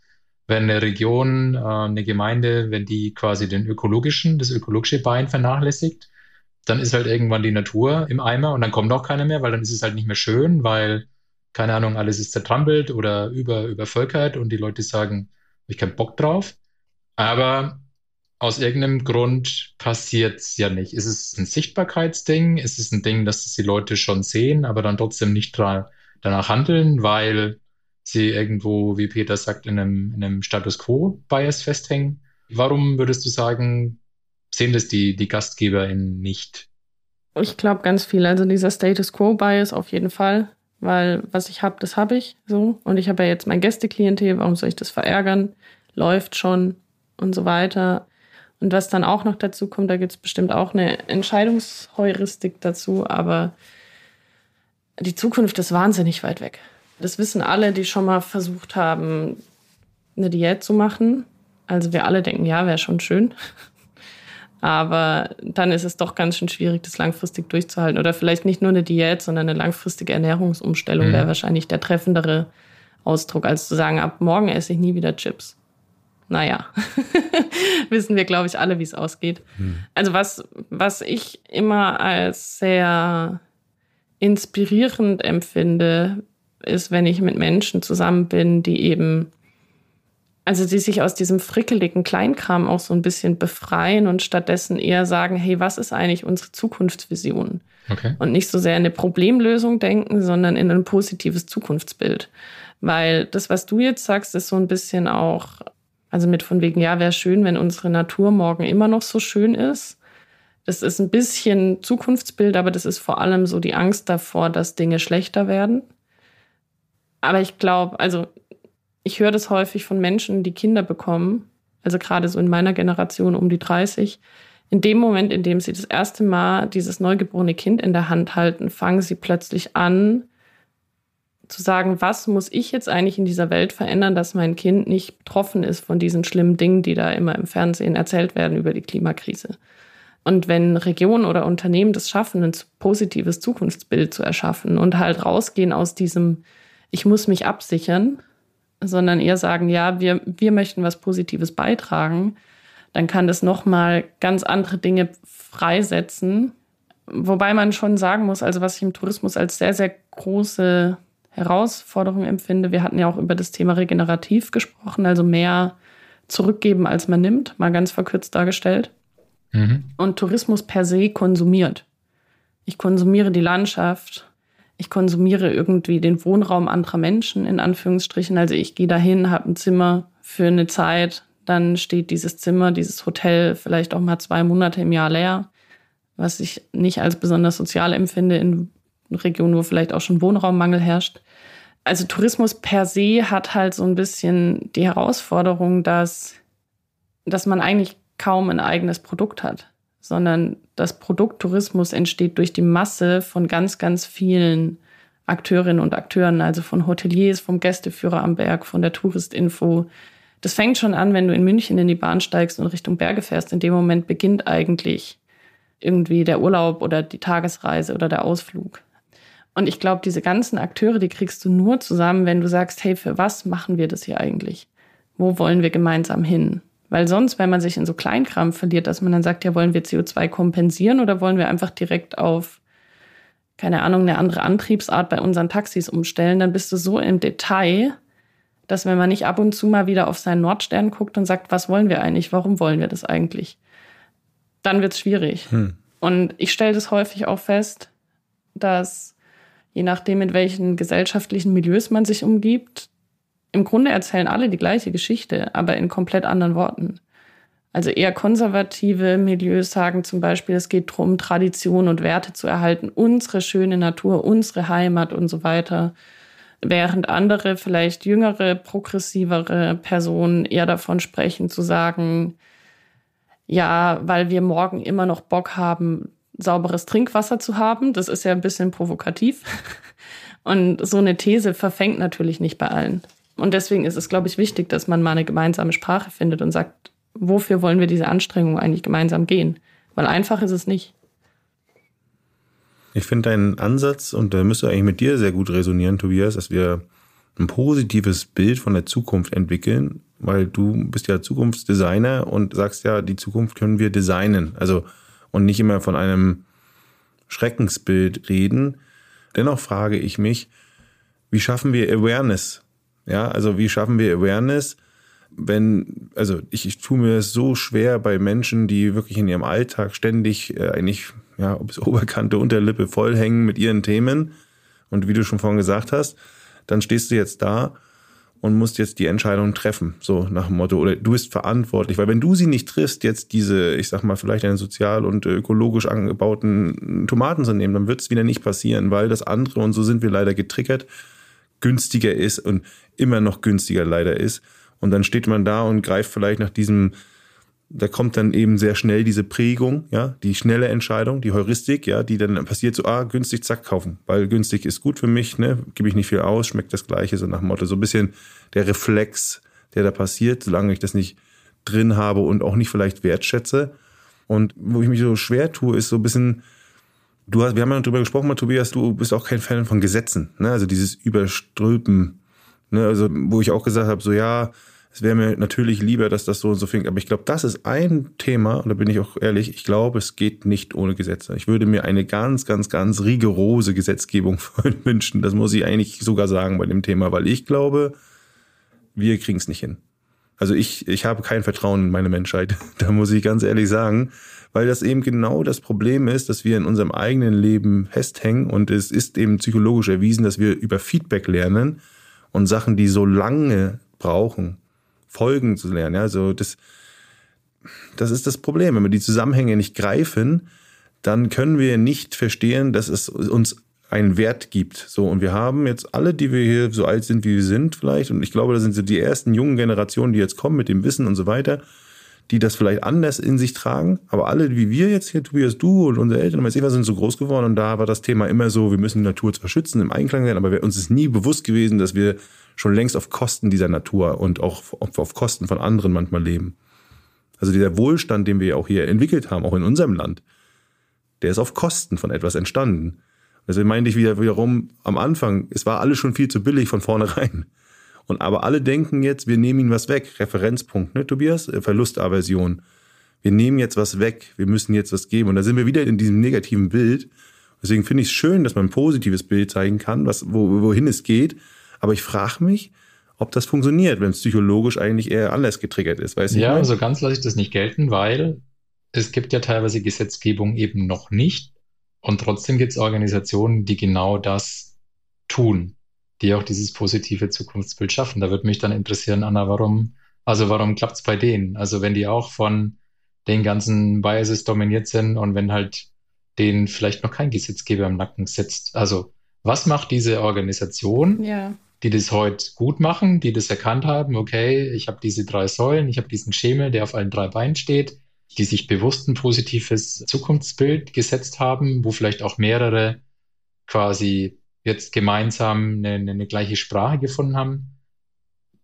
wenn eine Region, äh, eine Gemeinde, wenn die quasi den ökologischen, das ökologische Bein vernachlässigt, dann ist halt irgendwann die Natur im Eimer und dann kommt auch keiner mehr, weil dann ist es halt nicht mehr schön, weil, keine Ahnung, alles ist zertrampelt oder über, übervölkert und die Leute sagen, ich keinen Bock drauf. Aber aus irgendeinem Grund passiert es ja nicht. Ist es ein Sichtbarkeitsding? Ist es ein Ding, dass das die Leute schon sehen, aber dann trotzdem nicht danach handeln, weil sie irgendwo, wie Peter sagt, in einem, in einem Status Quo-Bias festhängen? Warum würdest du sagen, sehen das die, die GastgeberInnen nicht?
Ich glaube ganz viel. Also dieser Status Quo-Bias auf jeden Fall, weil was ich habe, das habe ich so. Und ich habe ja jetzt mein Gästeklientel, warum soll ich das verärgern? Läuft schon und so weiter. Und was dann auch noch dazu kommt, da gibt es bestimmt auch eine Entscheidungsheuristik dazu, aber die Zukunft ist wahnsinnig weit weg. Das wissen alle, die schon mal versucht haben, eine Diät zu machen. Also wir alle denken, ja, wäre schon schön. Aber dann ist es doch ganz schön schwierig, das langfristig durchzuhalten. Oder vielleicht nicht nur eine Diät, sondern eine langfristige Ernährungsumstellung mhm. wäre wahrscheinlich der treffendere Ausdruck, als zu sagen, ab morgen esse ich nie wieder Chips. Naja, wissen wir, glaube ich, alle, wie es ausgeht. Mhm. Also was, was ich immer als sehr inspirierend empfinde, ist, wenn ich mit Menschen zusammen bin, die eben also die sich aus diesem frickeligen Kleinkram auch so ein bisschen befreien und stattdessen eher sagen, hey, was ist eigentlich unsere Zukunftsvision? Okay. Und nicht so sehr in eine Problemlösung denken, sondern in ein positives Zukunftsbild. Weil das, was du jetzt sagst, ist so ein bisschen auch, also mit von wegen, ja, wäre schön, wenn unsere Natur morgen immer noch so schön ist. Das ist ein bisschen Zukunftsbild, aber das ist vor allem so die Angst davor, dass Dinge schlechter werden. Aber ich glaube, also ich höre das häufig von Menschen, die Kinder bekommen, also gerade so in meiner Generation um die 30. In dem Moment, in dem sie das erste Mal dieses neugeborene Kind in der Hand halten, fangen sie plötzlich an zu sagen, was muss ich jetzt eigentlich in dieser Welt verändern, dass mein Kind nicht betroffen ist von diesen schlimmen Dingen, die da immer im Fernsehen erzählt werden über die Klimakrise. Und wenn Regionen oder Unternehmen das schaffen, ein positives Zukunftsbild zu erschaffen und halt rausgehen aus diesem, ich muss mich absichern, sondern eher sagen, ja, wir, wir möchten was Positives beitragen, dann kann das nochmal ganz andere Dinge freisetzen. Wobei man schon sagen muss, also was ich im Tourismus als sehr, sehr große Herausforderung empfinde, wir hatten ja auch über das Thema regenerativ gesprochen, also mehr zurückgeben, als man nimmt, mal ganz verkürzt dargestellt. Mhm. Und Tourismus per se konsumiert. Ich konsumiere die Landschaft, ich konsumiere irgendwie den Wohnraum anderer Menschen, in Anführungsstrichen. Also ich gehe dahin, habe ein Zimmer für eine Zeit, dann steht dieses Zimmer, dieses Hotel vielleicht auch mal zwei Monate im Jahr leer, was ich nicht als besonders sozial empfinde in Regionen, wo vielleicht auch schon Wohnraummangel herrscht. Also Tourismus per se hat halt so ein bisschen die Herausforderung, dass, dass man eigentlich kaum ein eigenes Produkt hat sondern das Produkt Tourismus entsteht durch die Masse von ganz, ganz vielen Akteurinnen und Akteuren, also von Hoteliers, vom Gästeführer am Berg, von der Touristinfo. Das fängt schon an, wenn du in München in die Bahn steigst und Richtung Berge fährst. In dem Moment beginnt eigentlich irgendwie der Urlaub oder die Tagesreise oder der Ausflug. Und ich glaube, diese ganzen Akteure, die kriegst du nur zusammen, wenn du sagst, hey, für was machen wir das hier eigentlich? Wo wollen wir gemeinsam hin? Weil sonst, wenn man sich in so Kleinkram verliert, dass man dann sagt, ja, wollen wir CO2 kompensieren oder wollen wir einfach direkt auf, keine Ahnung, eine andere Antriebsart bei unseren Taxis umstellen, dann bist du so im Detail, dass wenn man nicht ab und zu mal wieder auf seinen Nordstern guckt und sagt, was wollen wir eigentlich, warum wollen wir das eigentlich, dann wird es schwierig. Hm. Und ich stelle das häufig auch fest, dass je nachdem, in welchen gesellschaftlichen Milieus man sich umgibt, im Grunde erzählen alle die gleiche Geschichte, aber in komplett anderen Worten. Also eher konservative Milieus sagen zum Beispiel, es geht darum, Tradition und Werte zu erhalten, unsere schöne Natur, unsere Heimat und so weiter. Während andere, vielleicht jüngere, progressivere Personen eher davon sprechen, zu sagen, ja, weil wir morgen immer noch Bock haben, sauberes Trinkwasser zu haben. Das ist ja ein bisschen provokativ. Und so eine These verfängt natürlich nicht bei allen. Und deswegen ist es, glaube ich, wichtig, dass man mal eine gemeinsame Sprache findet und sagt, wofür wollen wir diese Anstrengung eigentlich gemeinsam gehen? Weil einfach ist es nicht.
Ich finde deinen Ansatz, und da müsste eigentlich mit dir sehr gut resonieren, Tobias, dass wir ein positives Bild von der Zukunft entwickeln, weil du bist ja Zukunftsdesigner und sagst ja, die Zukunft können wir designen. Also, und nicht immer von einem Schreckensbild reden. Dennoch frage ich mich, wie schaffen wir Awareness? Ja, also wie schaffen wir Awareness, wenn, also ich, ich tue mir es so schwer bei Menschen, die wirklich in ihrem Alltag ständig äh, eigentlich, ja, ob es Oberkante, Unterlippe vollhängen mit ihren Themen. Und wie du schon vorhin gesagt hast, dann stehst du jetzt da und musst jetzt die Entscheidung treffen, so nach dem Motto, oder du bist verantwortlich, weil wenn du sie nicht triffst, jetzt diese, ich sag mal, vielleicht einen sozial und ökologisch angebauten Tomaten zu nehmen, dann wird es wieder nicht passieren, weil das andere, und so sind wir leider getriggert, günstiger ist und immer noch günstiger leider ist. Und dann steht man da und greift vielleicht nach diesem da kommt dann eben sehr schnell diese Prägung, ja, die schnelle Entscheidung, die Heuristik, ja, die dann passiert so, ah, günstig, zack, kaufen, weil günstig ist gut für mich, ne, gebe ich nicht viel aus, schmeckt das Gleiche, so nach dem Motto, so ein bisschen der Reflex, der da passiert, solange ich das nicht drin habe und auch nicht vielleicht wertschätze. Und wo ich mich so schwer tue, ist so ein bisschen, du hast, wir haben ja darüber gesprochen, Tobias, du bist auch kein Fan von Gesetzen, ne, also dieses Überströpen, ne, also wo ich auch gesagt habe, so ja, es wäre mir natürlich lieber, dass das so und so fing. Aber ich glaube, das ist ein Thema, und da bin ich auch ehrlich, ich glaube, es geht nicht ohne Gesetze. Ich würde mir eine ganz, ganz, ganz rigorose Gesetzgebung wünschen. Das muss ich eigentlich sogar sagen bei dem Thema, weil ich glaube, wir kriegen es nicht hin. Also ich, ich habe kein Vertrauen in meine Menschheit. Da muss ich ganz ehrlich sagen, weil das eben genau das Problem ist, dass wir in unserem eigenen Leben festhängen und es ist eben psychologisch erwiesen, dass wir über Feedback lernen und Sachen, die so lange brauchen, Folgen zu lernen. Also das, das ist das Problem. Wenn wir die Zusammenhänge nicht greifen, dann können wir nicht verstehen, dass es uns einen Wert gibt. So, und wir haben jetzt alle, die wir hier so alt sind, wie wir sind, vielleicht, und ich glaube, da sind so die ersten jungen Generationen, die jetzt kommen mit dem Wissen und so weiter, die das vielleicht anders in sich tragen. Aber alle, wie wir jetzt hier, Tobias, du und unsere Eltern und Eva sind so groß geworden und da war das Thema immer so, wir müssen die Natur zwar schützen, im Einklang sein, aber uns ist nie bewusst gewesen, dass wir schon längst auf Kosten dieser Natur und auch auf Kosten von anderen manchmal leben. Also dieser Wohlstand, den wir auch hier entwickelt haben, auch in unserem Land, der ist auf Kosten von etwas entstanden. Also meinte ich wieder wiederum am Anfang, es war alles schon viel zu billig von vornherein. Und aber alle denken jetzt, wir nehmen ihnen was weg. Referenzpunkt, ne, Tobias? Äh, Verlustaversion. Wir nehmen jetzt was weg, wir müssen jetzt was geben. Und da sind wir wieder in diesem negativen Bild. Deswegen finde ich es schön, dass man ein positives Bild zeigen kann, was, wo, wohin es geht. Aber ich frage mich, ob das funktioniert, wenn es psychologisch eigentlich eher anders getriggert ist. Weißt
ja, also ganz lasse ich das nicht gelten, weil es gibt ja teilweise Gesetzgebung eben noch nicht. Und trotzdem gibt es Organisationen, die genau das tun, die auch dieses positive Zukunftsbild schaffen. Da würde mich dann interessieren, Anna, warum, also warum klappt es bei denen? Also wenn die auch von den ganzen Biases dominiert sind und wenn halt denen vielleicht noch kein Gesetzgeber im Nacken sitzt. Also was macht diese Organisation, ja die das heute gut machen, die das erkannt haben, okay, ich habe diese drei Säulen, ich habe diesen Schemel, der auf allen drei Beinen steht, die sich bewusst ein positives Zukunftsbild gesetzt haben, wo vielleicht auch mehrere quasi jetzt gemeinsam eine, eine gleiche Sprache gefunden haben,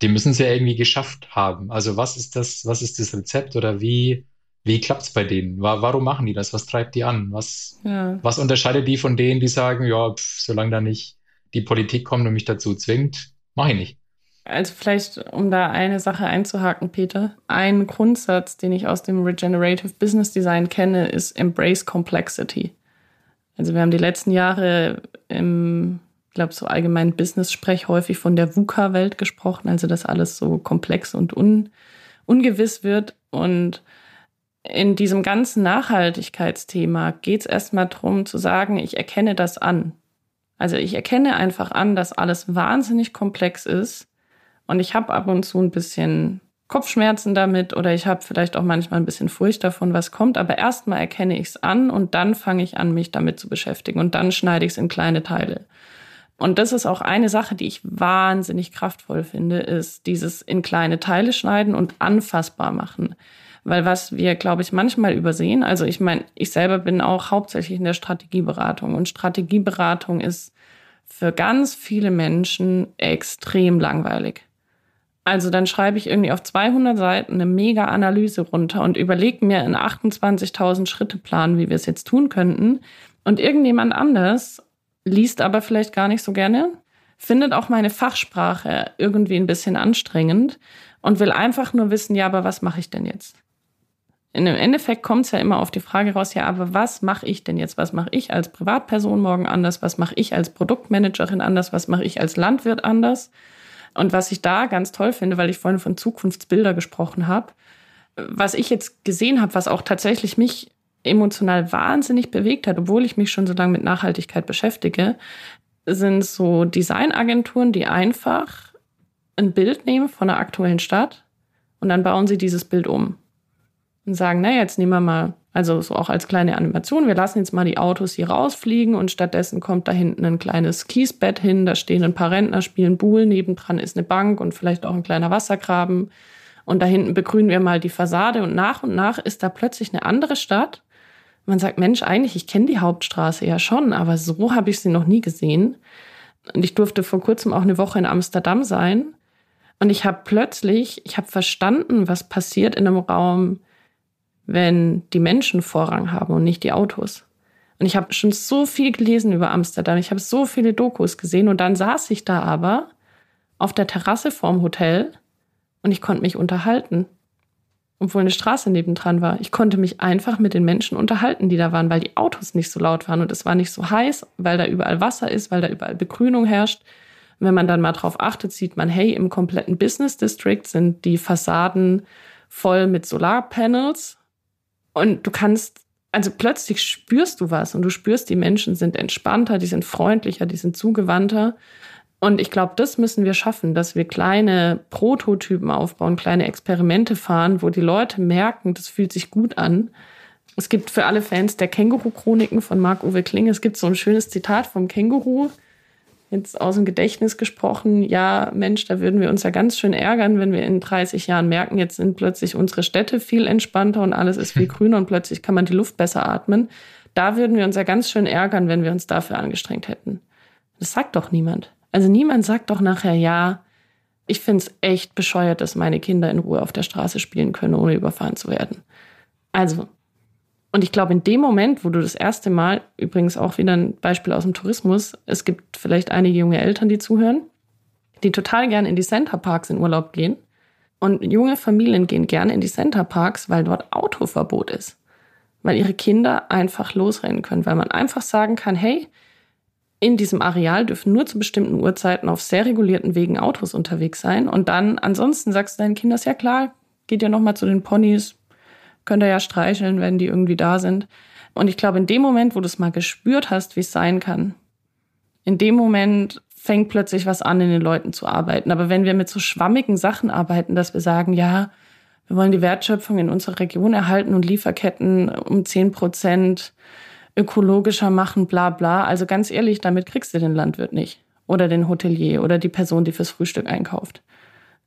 die müssen es ja irgendwie geschafft haben. Also was ist das, was ist das Rezept oder wie, wie klappt es bei denen? Warum machen die das? Was treibt die an? Was, ja. was unterscheidet die von denen, die sagen, ja, pf, solange da nicht die Politik kommt und mich dazu zwingt, mache ich nicht.
Also vielleicht, um da eine Sache einzuhaken, Peter. Ein Grundsatz, den ich aus dem Regenerative Business Design kenne, ist Embrace Complexity. Also wir haben die letzten Jahre im, ich glaube, so allgemein Business-Sprech häufig von der VUCA-Welt gesprochen, also dass alles so komplex und un, ungewiss wird. Und in diesem ganzen Nachhaltigkeitsthema geht es erstmal darum zu sagen, ich erkenne das an. Also ich erkenne einfach an, dass alles wahnsinnig komplex ist und ich habe ab und zu ein bisschen Kopfschmerzen damit oder ich habe vielleicht auch manchmal ein bisschen Furcht davon, was kommt, aber erstmal erkenne ich es an und dann fange ich an, mich damit zu beschäftigen und dann schneide ich es in kleine Teile. Und das ist auch eine Sache, die ich wahnsinnig kraftvoll finde, ist dieses in kleine Teile schneiden und anfassbar machen. Weil was wir, glaube ich, manchmal übersehen, also ich meine, ich selber bin auch hauptsächlich in der Strategieberatung und Strategieberatung ist für ganz viele Menschen extrem langweilig. Also dann schreibe ich irgendwie auf 200 Seiten eine mega Analyse runter und überlege mir einen 28.000 Schritte Plan, wie wir es jetzt tun könnten. Und irgendjemand anders liest aber vielleicht gar nicht so gerne, findet auch meine Fachsprache irgendwie ein bisschen anstrengend und will einfach nur wissen, ja, aber was mache ich denn jetzt? In dem Endeffekt kommt es ja immer auf die Frage raus, ja, aber was mache ich denn jetzt? Was mache ich als Privatperson morgen anders? Was mache ich als Produktmanagerin anders? Was mache ich als Landwirt anders? Und was ich da ganz toll finde, weil ich vorhin von Zukunftsbilder gesprochen habe, was ich jetzt gesehen habe, was auch tatsächlich mich emotional wahnsinnig bewegt hat, obwohl ich mich schon so lange mit Nachhaltigkeit beschäftige, sind so Designagenturen, die einfach ein Bild nehmen von einer aktuellen Stadt und dann bauen sie dieses Bild um und sagen, na, jetzt nehmen wir mal, also so auch als kleine Animation, wir lassen jetzt mal die Autos hier rausfliegen und stattdessen kommt da hinten ein kleines Kiesbett hin, da stehen ein paar Rentner, spielen Buhl, nebendran ist eine Bank und vielleicht auch ein kleiner Wassergraben und da hinten begrünen wir mal die Fassade und nach und nach ist da plötzlich eine andere Stadt. Man sagt, Mensch, eigentlich, ich kenne die Hauptstraße ja schon, aber so habe ich sie noch nie gesehen. Und ich durfte vor kurzem auch eine Woche in Amsterdam sein. Und ich habe plötzlich, ich habe verstanden, was passiert in einem Raum, wenn die Menschen Vorrang haben und nicht die Autos. Und ich habe schon so viel gelesen über Amsterdam, ich habe so viele Dokus gesehen und dann saß ich da aber auf der Terrasse vorm Hotel und ich konnte mich unterhalten, obwohl eine Straße nebendran war. Ich konnte mich einfach mit den Menschen unterhalten, die da waren, weil die Autos nicht so laut waren und es war nicht so heiß, weil da überall Wasser ist, weil da überall Begrünung herrscht. Und wenn man dann mal drauf achtet, sieht man, hey, im kompletten Business District sind die Fassaden voll mit Solarpanels und du kannst, also plötzlich spürst du was und du spürst, die Menschen sind entspannter, die sind freundlicher, die sind zugewandter. Und ich glaube, das müssen wir schaffen, dass wir kleine Prototypen aufbauen, kleine Experimente fahren, wo die Leute merken, das fühlt sich gut an. Es gibt für alle Fans der Känguru-Chroniken von Marc-Uwe Kling, es gibt so ein schönes Zitat vom Känguru, jetzt aus dem Gedächtnis gesprochen, ja, Mensch, da würden wir uns ja ganz schön ärgern, wenn wir in 30 Jahren merken, jetzt sind plötzlich unsere Städte viel entspannter und alles ist viel grüner und plötzlich kann man die Luft besser atmen. Da würden wir uns ja ganz schön ärgern, wenn wir uns dafür angestrengt hätten. Das sagt doch niemand. Also niemand sagt doch nachher, ja, ich find's echt bescheuert, dass meine Kinder in Ruhe auf der Straße spielen können, ohne überfahren zu werden. Also, und ich glaube, in dem Moment, wo du das erste Mal, übrigens auch wieder ein Beispiel aus dem Tourismus, es gibt vielleicht einige junge Eltern, die zuhören, die total gerne in die Centerparks in Urlaub gehen. Und junge Familien gehen gerne in die Centerparks, weil dort Autoverbot ist. Weil ihre Kinder einfach losrennen können, weil man einfach sagen kann, hey, in diesem Areal dürfen nur zu bestimmten Uhrzeiten auf sehr regulierten Wegen Autos unterwegs sein. Und dann ansonsten sagst du deinen Kindern, ja klar, geht ja nochmal zu den Ponys, könnt ihr ja streicheln, wenn die irgendwie da sind. Und ich glaube, in dem Moment, wo du es mal gespürt hast, wie es sein kann, in dem Moment fängt plötzlich was an, in den Leuten zu arbeiten. Aber wenn wir mit so schwammigen Sachen arbeiten, dass wir sagen, ja, wir wollen die Wertschöpfung in unserer Region erhalten und Lieferketten um zehn Prozent ökologischer machen, bla bla. Also ganz ehrlich, damit kriegst du den Landwirt nicht. Oder den Hotelier oder die Person, die fürs Frühstück einkauft.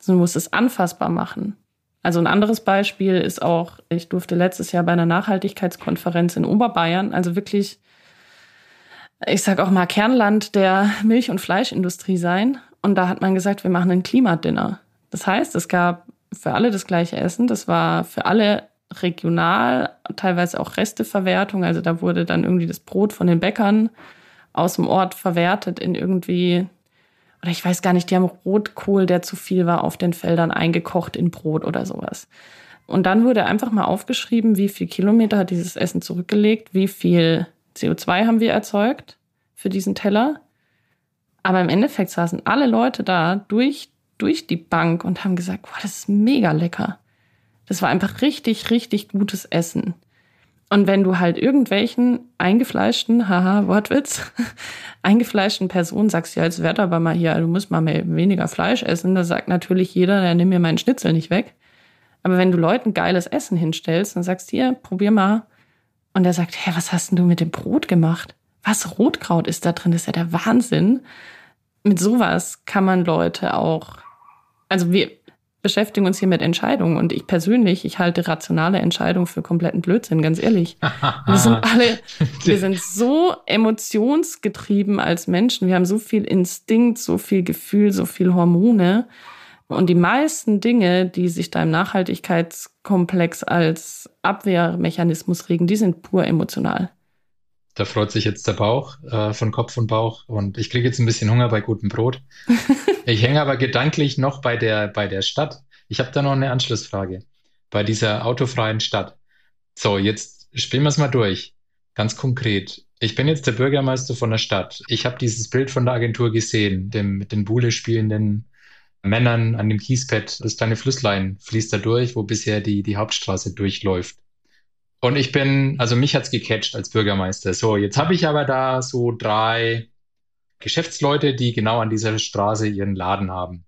Du musst es anfassbar machen. Also ein anderes Beispiel ist auch, ich durfte letztes Jahr bei einer Nachhaltigkeitskonferenz in Oberbayern, also wirklich, ich sag auch mal Kernland der Milch- und Fleischindustrie sein. Und da hat man gesagt, wir machen ein Klimadinner. Das heißt, es gab für alle das gleiche Essen. Das war für alle regional, teilweise auch Resteverwertung. Also da wurde dann irgendwie das Brot von den Bäckern aus dem Ort verwertet in irgendwie oder ich weiß gar nicht, die haben Rotkohl, der zu viel war, auf den Feldern eingekocht in Brot oder sowas. Und dann wurde einfach mal aufgeschrieben, wie viel Kilometer hat dieses Essen zurückgelegt, wie viel CO2 haben wir erzeugt für diesen Teller. Aber im Endeffekt saßen alle Leute da durch, durch die Bank und haben gesagt, boah, das ist mega lecker. Das war einfach richtig, richtig gutes Essen. Und wenn du halt irgendwelchen eingefleischten, haha, Wortwitz, eingefleischten Personen sagst, ja, jetzt werd aber mal hier, du musst mal mehr, weniger Fleisch essen, da sagt natürlich jeder, der nimm mir meinen Schnitzel nicht weg. Aber wenn du Leuten geiles Essen hinstellst und sagst, hier, probier mal. Und er sagt, hä, was hast denn du mit dem Brot gemacht? Was Rotkraut ist da drin? Das ist ja der Wahnsinn. Mit sowas kann man Leute auch, also wir, beschäftigen uns hier mit Entscheidungen. Und ich persönlich, ich halte rationale Entscheidungen für kompletten Blödsinn, ganz ehrlich. wir sind alle, wir sind so emotionsgetrieben als Menschen. Wir haben so viel Instinkt, so viel Gefühl, so viel Hormone. Und die meisten Dinge, die sich da im Nachhaltigkeitskomplex als Abwehrmechanismus regen, die sind pur emotional.
Da freut sich jetzt der Bauch äh, von Kopf und Bauch und ich kriege jetzt ein bisschen Hunger bei gutem Brot. ich hänge aber gedanklich noch bei der, bei der Stadt. Ich habe da noch eine Anschlussfrage. Bei dieser autofreien Stadt. So, jetzt spielen wir es mal durch. Ganz konkret. Ich bin jetzt der Bürgermeister von der Stadt. Ich habe dieses Bild von der Agentur gesehen, dem, mit den Buhle spielenden Männern an dem Kiespad. Das kleine Flüsslein fließt da durch, wo bisher die, die Hauptstraße durchläuft. Und ich bin, also mich hat's gecatcht als Bürgermeister. So, jetzt habe ich aber da so drei Geschäftsleute, die genau an dieser Straße ihren Laden haben.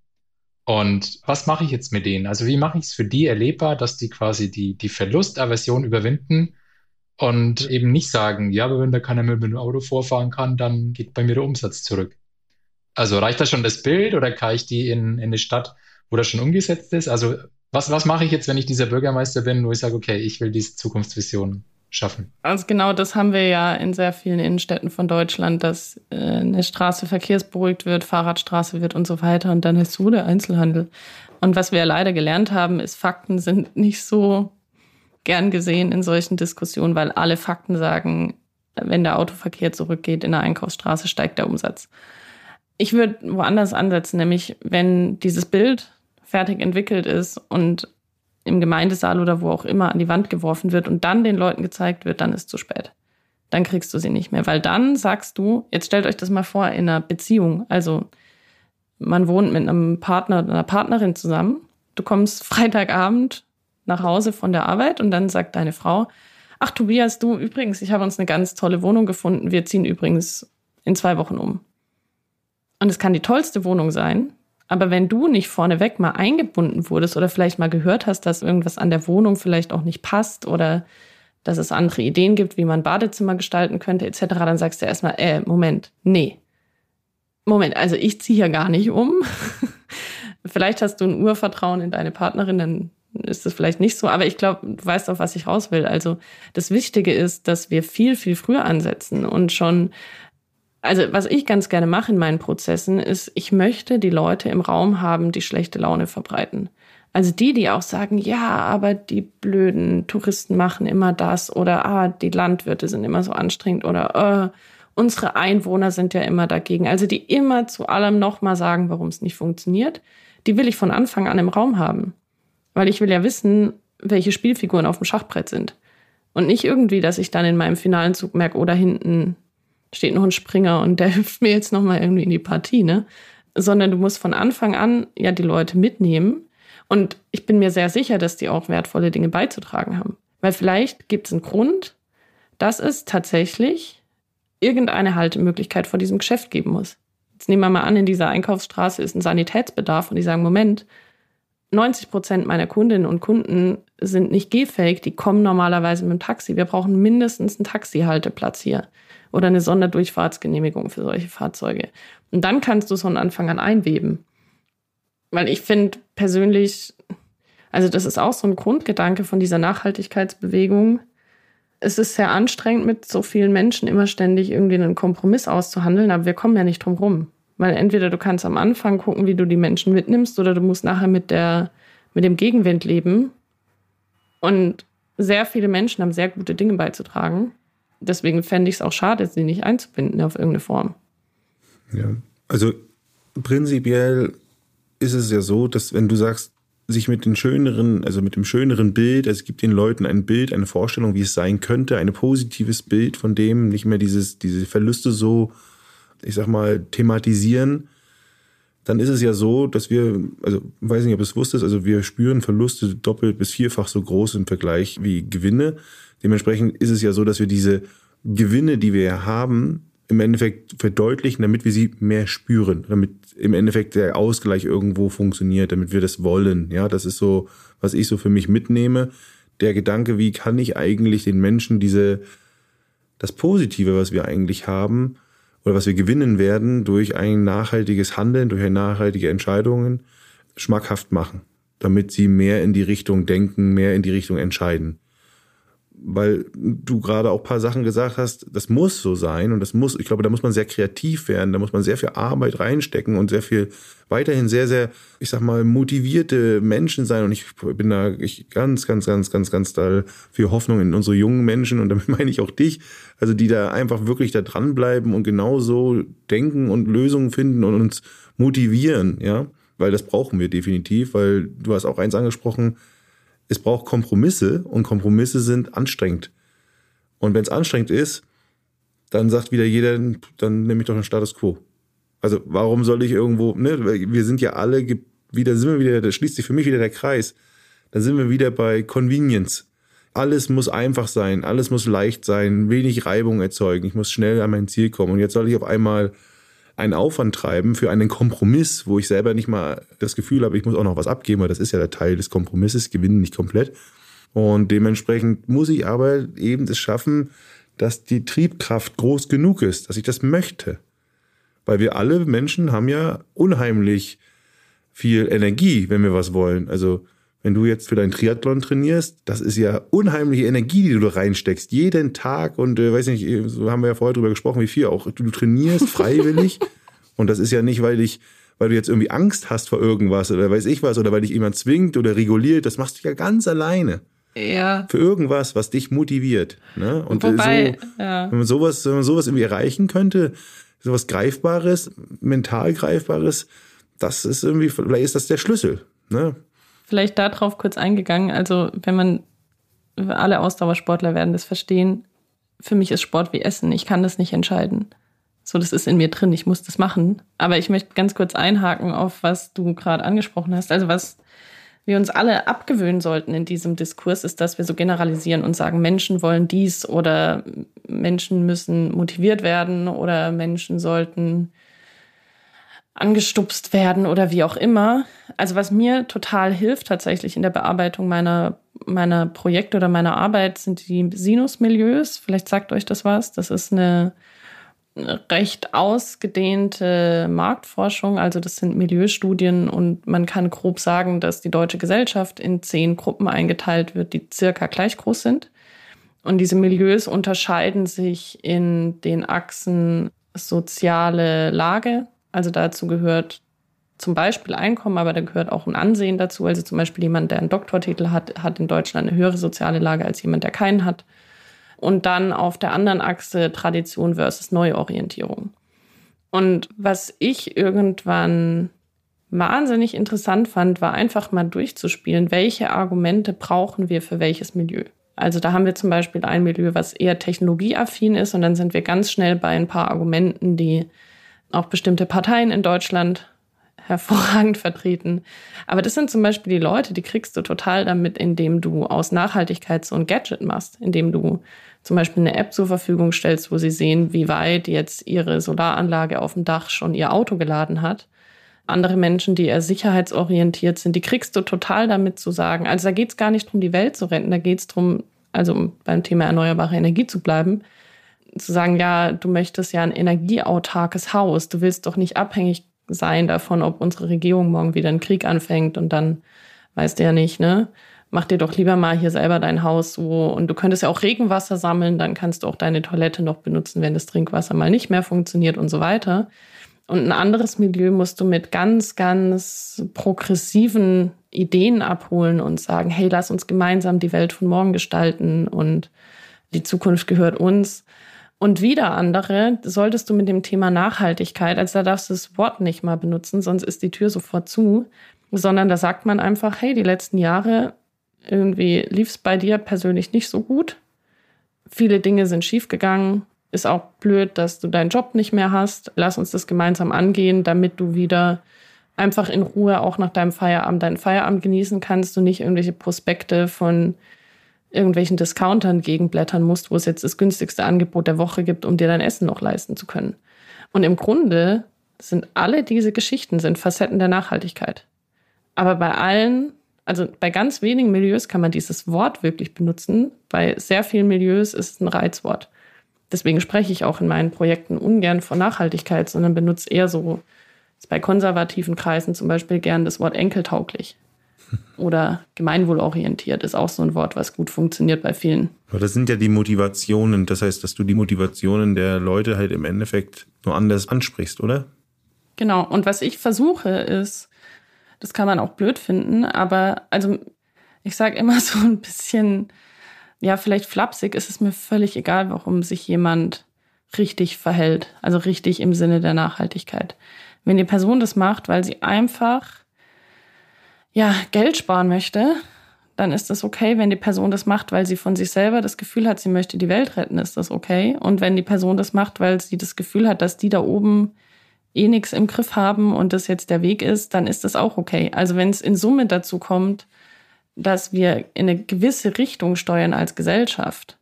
Und was mache ich jetzt mit denen? Also wie mache ich es für die erlebbar, dass die quasi die, die Verlustaversion überwinden und eben nicht sagen, ja, aber wenn da keiner mehr mit dem Auto vorfahren kann, dann geht bei mir der Umsatz zurück. Also reicht da schon das Bild oder kann ich die in, in eine Stadt, wo das schon umgesetzt ist? Also was, was mache ich jetzt, wenn ich dieser Bürgermeister bin, wo ich sage, okay, ich will diese Zukunftsvision schaffen?
Also genau das haben wir ja in sehr vielen Innenstädten von Deutschland, dass äh, eine Straße verkehrsberuhigt wird, Fahrradstraße wird und so weiter und dann ist so der Einzelhandel. Und was wir ja leider gelernt haben, ist, Fakten sind nicht so gern gesehen in solchen Diskussionen, weil alle Fakten sagen, wenn der Autoverkehr zurückgeht in der Einkaufsstraße, steigt der Umsatz. Ich würde woanders ansetzen, nämlich wenn dieses Bild fertig entwickelt ist und im Gemeindesaal oder wo auch immer an die Wand geworfen wird und dann den Leuten gezeigt wird, dann ist zu spät. Dann kriegst du sie nicht mehr, weil dann sagst du, jetzt stellt euch das mal vor in einer Beziehung, also man wohnt mit einem Partner oder einer Partnerin zusammen, du kommst Freitagabend nach Hause von der Arbeit und dann sagt deine Frau, ach Tobias, du übrigens, ich habe uns eine ganz tolle Wohnung gefunden, wir ziehen übrigens in zwei Wochen um. Und es kann die tollste Wohnung sein, aber wenn du nicht vorneweg mal eingebunden wurdest oder vielleicht mal gehört hast, dass irgendwas an der Wohnung vielleicht auch nicht passt oder dass es andere Ideen gibt, wie man Badezimmer gestalten könnte, etc., dann sagst du erstmal, äh, Moment, nee. Moment, also ich ziehe ja gar nicht um. vielleicht hast du ein Urvertrauen in deine Partnerin, dann ist das vielleicht nicht so, aber ich glaube, du weißt auch, was ich raus will. Also das Wichtige ist, dass wir viel, viel früher ansetzen und schon also was ich ganz gerne mache in meinen Prozessen, ist, ich möchte die Leute im Raum haben, die schlechte Laune verbreiten. Also die, die auch sagen, ja, aber die blöden Touristen machen immer das oder ah, die Landwirte sind immer so anstrengend oder äh, unsere Einwohner sind ja immer dagegen. Also die immer zu allem nochmal sagen, warum es nicht funktioniert, die will ich von Anfang an im Raum haben. Weil ich will ja wissen, welche Spielfiguren auf dem Schachbrett sind. Und nicht irgendwie, dass ich dann in meinem finalen Zug merke, oder hinten steht noch ein Springer und der hilft mir jetzt nochmal irgendwie in die Partie, ne? Sondern du musst von Anfang an ja die Leute mitnehmen. Und ich bin mir sehr sicher, dass die auch wertvolle Dinge beizutragen haben. Weil vielleicht gibt es einen Grund, dass es tatsächlich irgendeine Haltemöglichkeit vor diesem Geschäft geben muss. Jetzt nehmen wir mal an, in dieser Einkaufsstraße ist ein Sanitätsbedarf und die sagen, Moment, 90 Prozent meiner Kundinnen und Kunden sind nicht gehfähig, die kommen normalerweise mit dem Taxi. Wir brauchen mindestens einen Taxihalteplatz hier oder eine Sonderdurchfahrtsgenehmigung für solche Fahrzeuge. Und dann kannst du es von Anfang an einweben. Weil ich finde persönlich, also das ist auch so ein Grundgedanke von dieser Nachhaltigkeitsbewegung. Es ist sehr anstrengend, mit so vielen Menschen immer ständig irgendwie einen Kompromiss auszuhandeln, aber wir kommen ja nicht drum rum. Weil entweder du kannst am Anfang gucken, wie du die Menschen mitnimmst, oder du musst nachher mit der, mit dem Gegenwind leben. Und sehr viele Menschen haben sehr gute Dinge beizutragen deswegen fände ich es auch schade, sie nicht einzubinden auf irgendeine Form.
Ja, also prinzipiell ist es ja so, dass wenn du sagst, sich mit den schöneren, also mit dem schöneren Bild, also es gibt den Leuten ein Bild, eine Vorstellung, wie es sein könnte, ein positives Bild von dem, nicht mehr dieses, diese Verluste so, ich sag mal, thematisieren, dann ist es ja so, dass wir, also weiß nicht, ob es wusstest, also wir spüren Verluste doppelt bis vierfach so groß im Vergleich wie Gewinne. Dementsprechend ist es ja so, dass wir diese Gewinne, die wir haben, im Endeffekt verdeutlichen, damit wir sie mehr spüren, damit im Endeffekt der Ausgleich irgendwo funktioniert, damit wir das wollen. Ja, das ist so, was ich so für mich mitnehme. Der Gedanke, wie kann ich eigentlich den Menschen diese, das Positive, was wir eigentlich haben, oder was wir gewinnen werden durch ein nachhaltiges Handeln, durch nachhaltige Entscheidungen, schmackhaft machen. damit sie mehr in die Richtung denken, mehr in die Richtung entscheiden weil du gerade auch paar Sachen gesagt hast, das muss so sein und das muss, ich glaube, da muss man sehr kreativ werden, da muss man sehr viel Arbeit reinstecken und sehr viel weiterhin sehr, sehr, ich sag mal, motivierte Menschen sein. Und ich bin da ich ganz, ganz, ganz, ganz, ganz da für Hoffnung in unsere jungen Menschen und damit meine ich auch dich, also die da einfach wirklich da dranbleiben und genauso denken und Lösungen finden und uns motivieren, ja, weil das brauchen wir definitiv, weil du hast auch eins angesprochen, es braucht Kompromisse und Kompromisse sind anstrengend. Und wenn es anstrengend ist, dann sagt wieder jeder, dann nehme ich doch den Status quo. Also warum soll ich irgendwo, ne, wir sind ja alle wieder, sind wir wieder, da schließt sich für mich wieder der Kreis. Dann sind wir wieder bei Convenience. Alles muss einfach sein, alles muss leicht sein, wenig Reibung erzeugen, ich muss schnell an mein Ziel kommen. Und jetzt soll ich auf einmal einen Aufwand treiben für einen Kompromiss, wo ich selber nicht mal das Gefühl habe, ich muss auch noch was abgeben, weil das ist ja der Teil des Kompromisses, gewinnen nicht komplett. Und dementsprechend muss ich aber eben es schaffen, dass die Triebkraft groß genug ist, dass ich das möchte. Weil wir alle Menschen haben ja unheimlich viel Energie, wenn wir was wollen. Also wenn du jetzt für deinen Triathlon trainierst, das ist ja unheimliche Energie, die du da reinsteckst, jeden Tag und äh, weiß nicht, so haben wir ja vorher drüber gesprochen, wie viel auch. Du, trainierst freiwillig und das ist ja nicht, weil ich, weil du jetzt irgendwie Angst hast vor irgendwas oder weiß ich was oder weil dich jemand zwingt oder reguliert, das machst du ja ganz alleine.
Ja.
Für irgendwas, was dich motiviert. Ne? Und
Wobei,
so,
ja.
wenn man sowas, wenn man sowas irgendwie erreichen könnte, sowas Greifbares, mental Greifbares, das ist irgendwie, vielleicht ist das der Schlüssel. Ne?
Vielleicht darauf kurz eingegangen. Also, wenn man, alle Ausdauersportler werden das verstehen, für mich ist Sport wie Essen. Ich kann das nicht entscheiden. So, das ist in mir drin. Ich muss das machen. Aber ich möchte ganz kurz einhaken auf, was du gerade angesprochen hast. Also, was wir uns alle abgewöhnen sollten in diesem Diskurs, ist, dass wir so generalisieren und sagen, Menschen wollen dies oder Menschen müssen motiviert werden oder Menschen sollten angestupst werden oder wie auch immer. Also was mir total hilft tatsächlich in der Bearbeitung meiner, meiner Projekte oder meiner Arbeit sind die Sinusmilieus. Vielleicht sagt euch das was. Das ist eine recht ausgedehnte Marktforschung. Also das sind Milieustudien und man kann grob sagen, dass die deutsche Gesellschaft in zehn Gruppen eingeteilt wird, die circa gleich groß sind. Und diese Milieus unterscheiden sich in den Achsen soziale Lage, also dazu gehört zum Beispiel Einkommen, aber da gehört auch ein Ansehen dazu. Also zum Beispiel jemand, der einen Doktortitel hat, hat in Deutschland eine höhere soziale Lage als jemand, der keinen hat. Und dann auf der anderen Achse Tradition versus Neuorientierung. Und was ich irgendwann wahnsinnig interessant fand, war einfach mal durchzuspielen, welche Argumente brauchen wir für welches Milieu. Also da haben wir zum Beispiel ein Milieu, was eher technologieaffin ist und dann sind wir ganz schnell bei ein paar Argumenten, die auch bestimmte Parteien in Deutschland hervorragend vertreten. Aber das sind zum Beispiel die Leute, die kriegst du total damit, indem du aus Nachhaltigkeit so ein Gadget machst, indem du zum Beispiel eine App zur Verfügung stellst, wo sie sehen, wie weit jetzt ihre Solaranlage auf dem Dach schon ihr Auto geladen hat. Andere Menschen, die eher sicherheitsorientiert sind, die kriegst du total damit zu sagen. Also da geht es gar nicht darum, die Welt zu retten, da geht es darum, also um beim Thema erneuerbare Energie zu bleiben, zu sagen, ja, du möchtest ja ein energieautarkes Haus, du willst doch nicht abhängig sein davon, ob unsere Regierung morgen wieder einen Krieg anfängt und dann weißt du ja nicht, ne? Mach dir doch lieber mal hier selber dein Haus so und du könntest ja auch Regenwasser sammeln, dann kannst du auch deine Toilette noch benutzen, wenn das Trinkwasser mal nicht mehr funktioniert und so weiter. Und ein anderes Milieu musst du mit ganz, ganz progressiven Ideen abholen und sagen, hey, lass uns gemeinsam die Welt von morgen gestalten und die Zukunft gehört uns. Und wieder andere solltest du mit dem Thema Nachhaltigkeit, also da darfst du das Wort nicht mal benutzen, sonst ist die Tür sofort zu, sondern da sagt man einfach, hey, die letzten Jahre irgendwie lief es bei dir persönlich nicht so gut. Viele Dinge sind schiefgegangen. Ist auch blöd, dass du deinen Job nicht mehr hast. Lass uns das gemeinsam angehen, damit du wieder einfach in Ruhe auch nach deinem Feierabend deinen Feierabend genießen kannst und nicht irgendwelche Prospekte von irgendwelchen Discountern gegenblättern musst, wo es jetzt das günstigste Angebot der Woche gibt, um dir dein Essen noch leisten zu können. Und im Grunde sind alle diese Geschichten sind Facetten der Nachhaltigkeit. Aber bei allen, also bei ganz wenigen Milieus kann man dieses Wort wirklich benutzen. Bei sehr vielen Milieus ist es ein Reizwort. Deswegen spreche ich auch in meinen Projekten ungern von Nachhaltigkeit, sondern benutze eher so bei konservativen Kreisen zum Beispiel gern das Wort enkeltauglich. Oder gemeinwohlorientiert ist auch so ein Wort, was gut funktioniert bei vielen.
Aber das sind ja die Motivationen. Das heißt, dass du die Motivationen der Leute halt im Endeffekt nur anders ansprichst, oder?
Genau. Und was ich versuche ist, das kann man auch blöd finden, aber also ich sage immer so ein bisschen, ja, vielleicht flapsig ist es mir völlig egal, warum sich jemand richtig verhält. Also richtig im Sinne der Nachhaltigkeit. Wenn die Person das macht, weil sie einfach ja, Geld sparen möchte, dann ist das okay. Wenn die Person das macht, weil sie von sich selber das Gefühl hat, sie möchte die Welt retten, ist das okay. Und wenn die Person das macht, weil sie das Gefühl hat, dass die da oben eh nichts im Griff haben und das jetzt der Weg ist, dann ist das auch okay. Also wenn es in Summe dazu kommt, dass wir in eine gewisse Richtung steuern als Gesellschaft,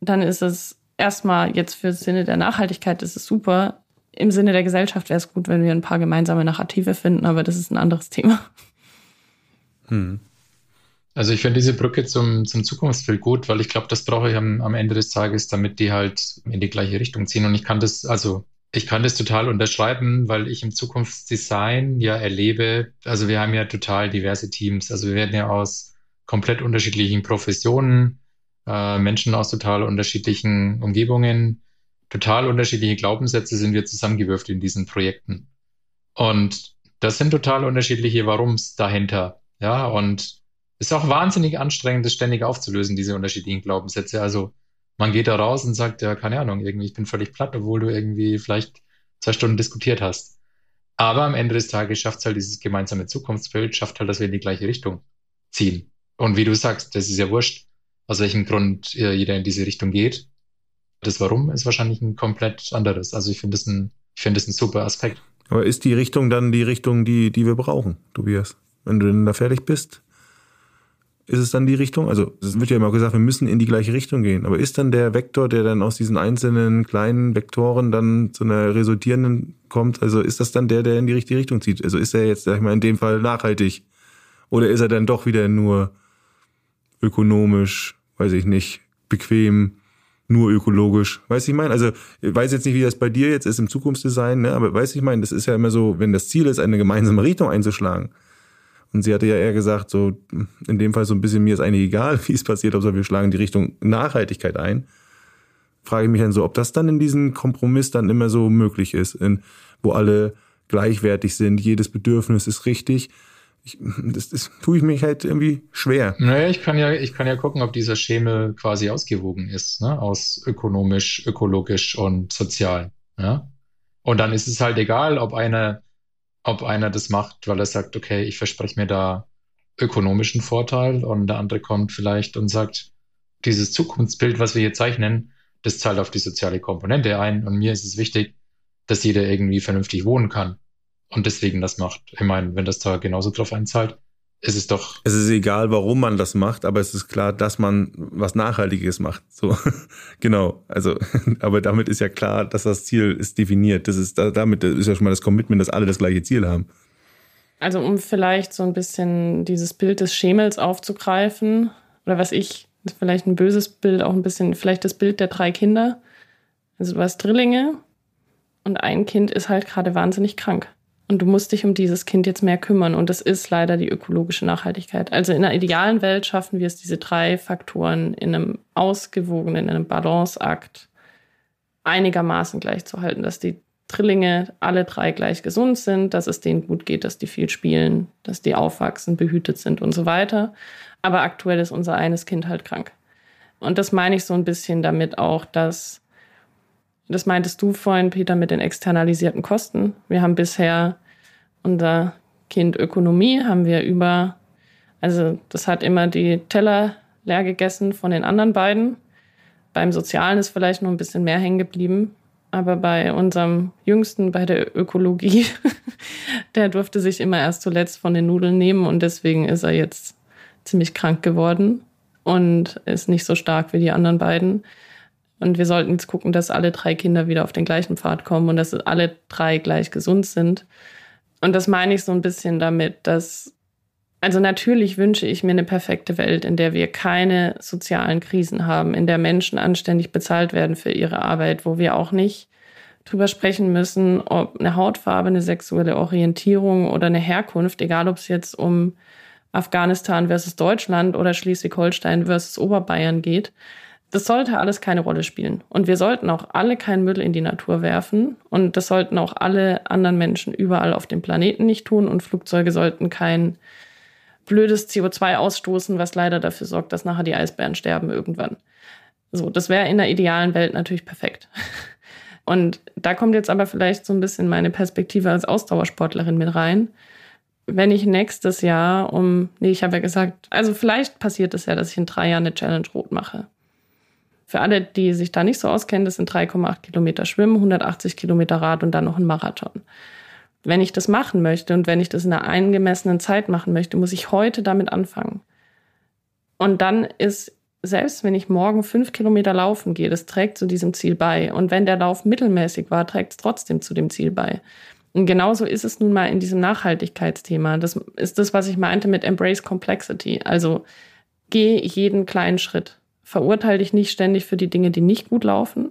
dann ist es erstmal jetzt für Sinne der Nachhaltigkeit ist es super. Im Sinne der Gesellschaft wäre es gut, wenn wir ein paar gemeinsame Narrative finden, aber das ist ein anderes Thema.
Hm. Also ich finde diese Brücke zum, zum Zukunftsbild gut, weil ich glaube, das brauche ich am, am Ende des Tages, damit die halt in die gleiche Richtung ziehen. Und ich kann das, also ich kann das total unterschreiben, weil ich im Zukunftsdesign ja erlebe, also wir haben ja total diverse Teams. Also wir werden ja aus komplett unterschiedlichen Professionen, äh, Menschen aus total unterschiedlichen Umgebungen, total unterschiedliche Glaubenssätze sind wir zusammengewürfelt in diesen Projekten. Und das sind total unterschiedliche Warums dahinter. Ja, und es ist auch wahnsinnig anstrengend, das ständig aufzulösen, diese unterschiedlichen Glaubenssätze. Also man geht da raus und sagt, ja, keine Ahnung, irgendwie, ich bin völlig platt, obwohl du irgendwie vielleicht zwei Stunden diskutiert hast. Aber am Ende des Tages schafft es halt dieses gemeinsame Zukunftsbild, schafft halt, dass wir in die gleiche Richtung ziehen. Und wie du sagst, das ist ja wurscht, aus welchem Grund jeder in diese Richtung geht. Das Warum ist wahrscheinlich ein komplett anderes. Also ich finde das ein, ein super Aspekt.
Aber ist die Richtung dann die Richtung, die, die wir brauchen, Tobias? Wenn du denn da fertig bist? Ist es dann die Richtung? Also, es wird ja immer gesagt, wir müssen in die gleiche Richtung gehen. Aber ist dann der Vektor, der dann aus diesen einzelnen kleinen Vektoren dann zu einer resultierenden kommt, also ist das dann der, der in die richtige Richtung zieht? Also ist er jetzt, sag ich mal, in dem Fall nachhaltig? Oder ist er dann doch wieder nur ökonomisch, weiß ich nicht, bequem, nur ökologisch? Weiß ich meine? Also, ich weiß jetzt nicht, wie das bei dir jetzt ist im Zukunftsdesign, ne? aber weiß ich meine, das ist ja immer so, wenn das Ziel ist, eine gemeinsame Richtung einzuschlagen, und sie hatte ja eher gesagt, so in dem Fall so ein bisschen, mir ist eigentlich egal, wie es passiert, aber wir schlagen die Richtung Nachhaltigkeit ein. Frage ich mich dann so, ob das dann in diesem Kompromiss dann immer so möglich ist, in, wo alle gleichwertig sind, jedes Bedürfnis ist richtig. Ich, das, das tue ich mich halt irgendwie schwer.
Naja, ich kann ja, ich kann ja gucken, ob dieser Schemel quasi ausgewogen ist, ne? aus ökonomisch, ökologisch und sozial. Ja? Und dann ist es halt egal, ob einer ob einer das macht, weil er sagt, okay, ich verspreche mir da ökonomischen Vorteil und der andere kommt vielleicht und sagt, dieses Zukunftsbild, was wir hier zeichnen, das zahlt auf die soziale Komponente ein und mir ist es wichtig, dass jeder irgendwie vernünftig wohnen kann und deswegen das macht. Ich meine, wenn das da genauso drauf einzahlt, ist es doch.
Es ist egal, warum man das macht, aber es ist klar, dass man was Nachhaltiges macht. So, genau. Also, aber damit ist ja klar, dass das Ziel ist definiert. Das ist, damit ist ja schon mal das Commitment, dass alle das gleiche Ziel haben.
Also, um vielleicht so ein bisschen dieses Bild des Schemels aufzugreifen, oder was ich, vielleicht ein böses Bild, auch ein bisschen, vielleicht das Bild der drei Kinder. Also, du hast Drillinge und ein Kind ist halt gerade wahnsinnig krank. Und du musst dich um dieses Kind jetzt mehr kümmern. Und das ist leider die ökologische Nachhaltigkeit. Also in einer idealen Welt schaffen wir es, diese drei Faktoren in einem ausgewogenen, in einem Balanceakt einigermaßen gleichzuhalten, dass die Trillinge alle drei gleich gesund sind, dass es denen gut geht, dass die viel spielen, dass die aufwachsen, behütet sind und so weiter. Aber aktuell ist unser eines Kind halt krank. Und das meine ich so ein bisschen damit auch, dass das meintest du vorhin, Peter, mit den externalisierten Kosten. Wir haben bisher unser Kind Ökonomie, haben wir über, also das hat immer die Teller leer gegessen von den anderen beiden. Beim Sozialen ist vielleicht noch ein bisschen mehr hängen geblieben. Aber bei unserem Jüngsten, bei der Ökologie, der durfte sich immer erst zuletzt von den Nudeln nehmen und deswegen ist er jetzt ziemlich krank geworden und ist nicht so stark wie die anderen beiden. Und wir sollten jetzt gucken, dass alle drei Kinder wieder auf den gleichen Pfad kommen und dass alle drei gleich gesund sind. Und das meine ich so ein bisschen damit, dass, also natürlich wünsche ich mir eine perfekte Welt, in der wir keine sozialen Krisen haben, in der Menschen anständig bezahlt werden für ihre Arbeit, wo wir auch nicht drüber sprechen müssen, ob eine Hautfarbe, eine sexuelle Orientierung oder eine Herkunft, egal ob es jetzt um Afghanistan versus Deutschland oder Schleswig-Holstein versus Oberbayern geht. Das sollte alles keine Rolle spielen. Und wir sollten auch alle keinen Müll in die Natur werfen. Und das sollten auch alle anderen Menschen überall auf dem Planeten nicht tun. Und Flugzeuge sollten kein blödes CO2 ausstoßen, was leider dafür sorgt, dass nachher die Eisbären sterben irgendwann. So, das wäre in der idealen Welt natürlich perfekt. Und da kommt jetzt aber vielleicht so ein bisschen meine Perspektive als Ausdauersportlerin mit rein. Wenn ich nächstes Jahr um, nee, ich habe ja gesagt, also vielleicht passiert es ja, dass ich in drei Jahren eine Challenge rot mache. Für alle, die sich da nicht so auskennen, das sind 3,8 Kilometer Schwimmen, 180 Kilometer Rad und dann noch ein Marathon. Wenn ich das machen möchte und wenn ich das in einer eingemessenen Zeit machen möchte, muss ich heute damit anfangen. Und dann ist selbst wenn ich morgen fünf Kilometer laufen gehe, das trägt zu diesem Ziel bei. Und wenn der Lauf mittelmäßig war, trägt es trotzdem zu dem Ziel bei. Und genauso ist es nun mal in diesem Nachhaltigkeitsthema. Das ist das, was ich meinte mit Embrace Complexity. Also geh jeden kleinen Schritt. Verurteile dich nicht ständig für die Dinge, die nicht gut laufen,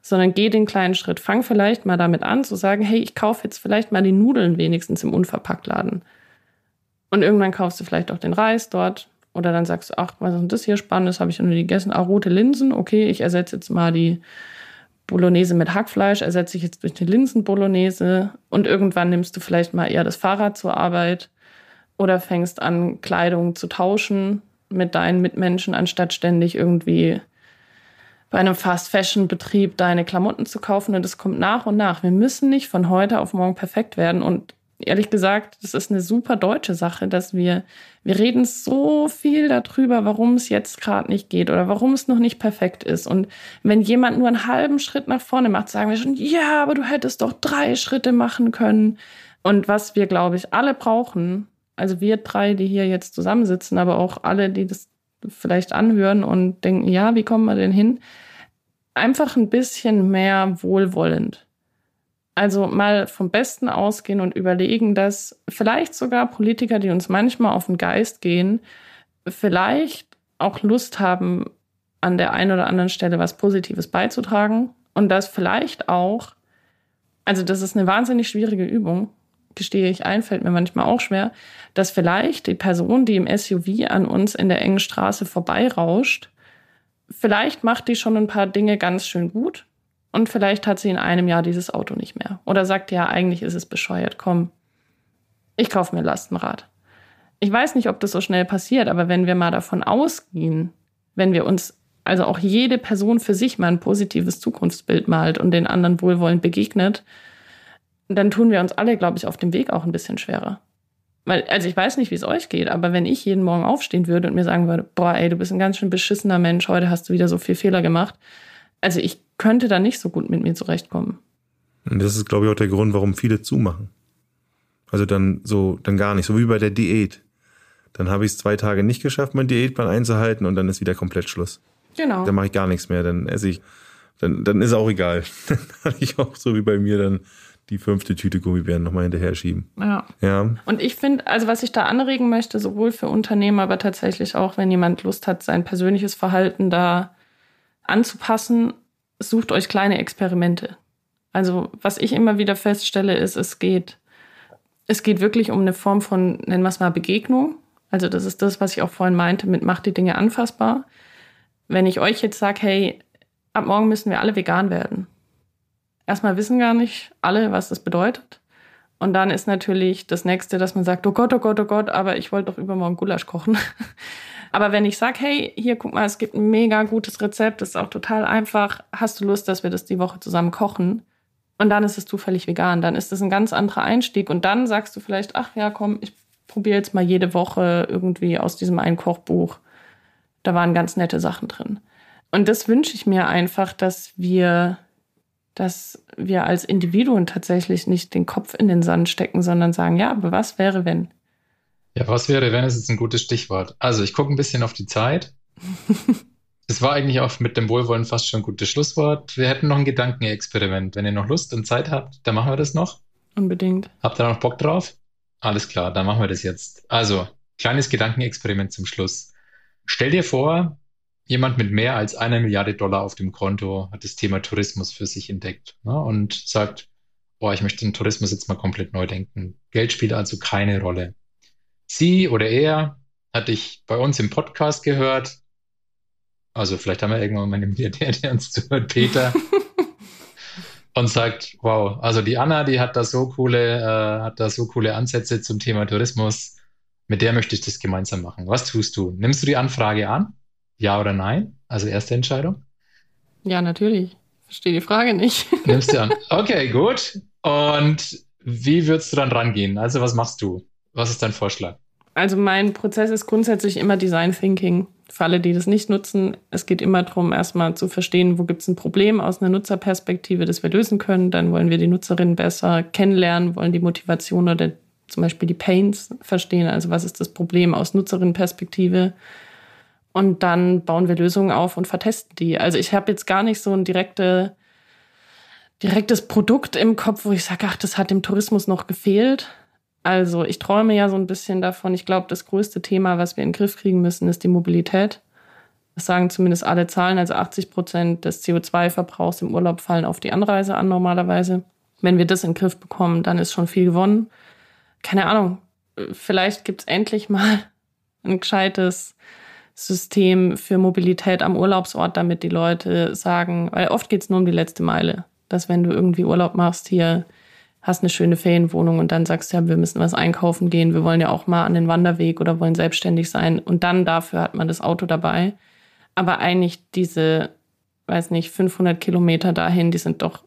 sondern geh den kleinen Schritt. Fang vielleicht mal damit an, zu sagen, hey, ich kaufe jetzt vielleicht mal die Nudeln wenigstens im Unverpacktladen. Und irgendwann kaufst du vielleicht auch den Reis dort oder dann sagst du, ach, was ist denn das hier Spannendes? Habe ich noch nie gegessen. Ah, rote Linsen. Okay, ich ersetze jetzt mal die Bolognese mit Hackfleisch, ersetze ich jetzt durch eine Linsen-Bolognese. Und irgendwann nimmst du vielleicht mal eher das Fahrrad zur Arbeit oder fängst an, Kleidung zu tauschen mit deinen Mitmenschen, anstatt ständig irgendwie bei einem Fast-Fashion-Betrieb deine Klamotten zu kaufen. Und das kommt nach und nach. Wir müssen nicht von heute auf morgen perfekt werden. Und ehrlich gesagt, das ist eine super deutsche Sache, dass wir, wir reden so viel darüber, warum es jetzt gerade nicht geht oder warum es noch nicht perfekt ist. Und wenn jemand nur einen halben Schritt nach vorne macht, sagen wir schon, ja, aber du hättest doch drei Schritte machen können. Und was wir, glaube ich, alle brauchen, also wir drei, die hier jetzt zusammensitzen, aber auch alle, die das vielleicht anhören und denken, ja, wie kommen wir denn hin? Einfach ein bisschen mehr wohlwollend also mal vom Besten ausgehen und überlegen, dass vielleicht sogar Politiker, die uns manchmal auf den Geist gehen, vielleicht auch Lust haben, an der einen oder anderen Stelle was Positives beizutragen und dass vielleicht auch, also das ist eine wahnsinnig schwierige Übung, gestehe ich ein, fällt mir manchmal auch schwer, dass vielleicht die Person, die im SUV an uns in der engen Straße vorbeirauscht, vielleicht macht die schon ein paar Dinge ganz schön gut und vielleicht hat sie in einem Jahr dieses Auto nicht mehr. Oder sagt, ja, eigentlich ist es bescheuert, komm, ich kaufe mir Lastenrad. Ich weiß nicht, ob das so schnell passiert, aber wenn wir mal davon ausgehen, wenn wir uns, also auch jede Person für sich mal ein positives Zukunftsbild malt und den anderen wohlwollend begegnet, dann tun wir uns alle, glaube ich, auf dem Weg auch ein bisschen schwerer. Weil, also ich weiß nicht, wie es euch geht, aber wenn ich jeden Morgen aufstehen würde und mir sagen würde, boah, ey, du bist ein ganz schön beschissener Mensch, heute hast du wieder so viel Fehler gemacht. Also ich könnte da nicht so gut mit mir zurechtkommen.
Und das ist, glaube ich, auch der Grund, warum viele zumachen. Also dann so, dann gar nicht, so wie bei der Diät. Dann habe ich es zwei Tage nicht geschafft, mein Diätplan einzuhalten und dann ist wieder komplett Schluss.
Genau.
Dann mache ich gar nichts mehr, dann esse ich, dann, dann ist auch egal. Dann kann ich auch so wie bei mir dann die fünfte Tüte Gummibären nochmal hinterher schieben.
Ja.
ja.
Und ich finde, also was ich da anregen möchte, sowohl für Unternehmer, aber tatsächlich auch, wenn jemand Lust hat, sein persönliches Verhalten da anzupassen, sucht euch kleine Experimente. Also was ich immer wieder feststelle, ist, es geht, es geht wirklich um eine Form von, nennen wir es mal, Begegnung. Also das ist das, was ich auch vorhin meinte, mit macht die Dinge anfassbar. Wenn ich euch jetzt sage, hey, ab morgen müssen wir alle vegan werden. Erstmal wissen gar nicht alle, was das bedeutet. Und dann ist natürlich das nächste, dass man sagt, oh Gott, oh Gott, oh Gott, aber ich wollte doch übermorgen Gulasch kochen. Aber wenn ich sage, hey, hier guck mal, es gibt ein mega gutes Rezept, das ist auch total einfach, hast du Lust, dass wir das die Woche zusammen kochen? Und dann ist es zufällig vegan, dann ist das ein ganz anderer Einstieg. Und dann sagst du vielleicht, ach ja, komm, ich probiere jetzt mal jede Woche irgendwie aus diesem einen Kochbuch. Da waren ganz nette Sachen drin. Und das wünsche ich mir einfach, dass wir, dass wir als Individuen tatsächlich nicht den Kopf in den Sand stecken, sondern sagen, ja, aber was wäre, wenn?
Ja, was wäre, wenn es jetzt ein gutes Stichwort? Also, ich gucke ein bisschen auf die Zeit. Das war eigentlich auch mit dem Wohlwollen fast schon ein gutes Schlusswort. Wir hätten noch ein Gedankenexperiment. Wenn ihr noch Lust und Zeit habt, dann machen wir das noch.
Unbedingt.
Habt ihr noch Bock drauf? Alles klar, dann machen wir das jetzt. Also, kleines Gedankenexperiment zum Schluss. Stell dir vor, jemand mit mehr als einer Milliarde Dollar auf dem Konto hat das Thema Tourismus für sich entdeckt ne, und sagt, boah, ich möchte den Tourismus jetzt mal komplett neu denken. Geld spielt also keine Rolle. Sie oder er hatte ich bei uns im Podcast gehört. Also vielleicht haben wir irgendwann mal einen Milliardär, der uns zuhört, Peter. und sagt, wow, also die Anna, die hat da so coole, äh, hat da so coole Ansätze zum Thema Tourismus. Mit der möchte ich das gemeinsam machen. Was tust du? Nimmst du die Anfrage an? Ja oder nein? Also erste Entscheidung?
Ja, natürlich. Verstehe die Frage nicht.
Nimmst du an. Okay, gut. Und wie würdest du dann rangehen? Also was machst du? Was ist dein Vorschlag?
Also mein Prozess ist grundsätzlich immer Design Thinking. Für alle, die das nicht nutzen, es geht immer darum, erstmal zu verstehen, wo gibt es ein Problem aus einer Nutzerperspektive, das wir lösen können. Dann wollen wir die Nutzerinnen besser kennenlernen, wollen die Motivation oder zum Beispiel die Pains verstehen. Also was ist das Problem aus Nutzerinnenperspektive? Und dann bauen wir Lösungen auf und vertesten die. Also ich habe jetzt gar nicht so ein direkte, direktes Produkt im Kopf, wo ich sage, ach, das hat dem Tourismus noch gefehlt. Also ich träume ja so ein bisschen davon. Ich glaube, das größte Thema, was wir in den Griff kriegen müssen, ist die Mobilität. Das sagen zumindest alle Zahlen. Also 80 Prozent des CO2-Verbrauchs im Urlaub fallen auf die Anreise an normalerweise. Wenn wir das in den Griff bekommen, dann ist schon viel gewonnen. Keine Ahnung. Vielleicht gibt es endlich mal ein gescheites System für Mobilität am Urlaubsort, damit die Leute sagen, weil oft geht es nur um die letzte Meile, dass wenn du irgendwie Urlaub machst hier, hast eine schöne Ferienwohnung und dann sagst ja, wir müssen was einkaufen gehen, wir wollen ja auch mal an den Wanderweg oder wollen selbstständig sein und dann dafür hat man das Auto dabei. Aber eigentlich diese, weiß nicht, 500 Kilometer dahin, die sind doch,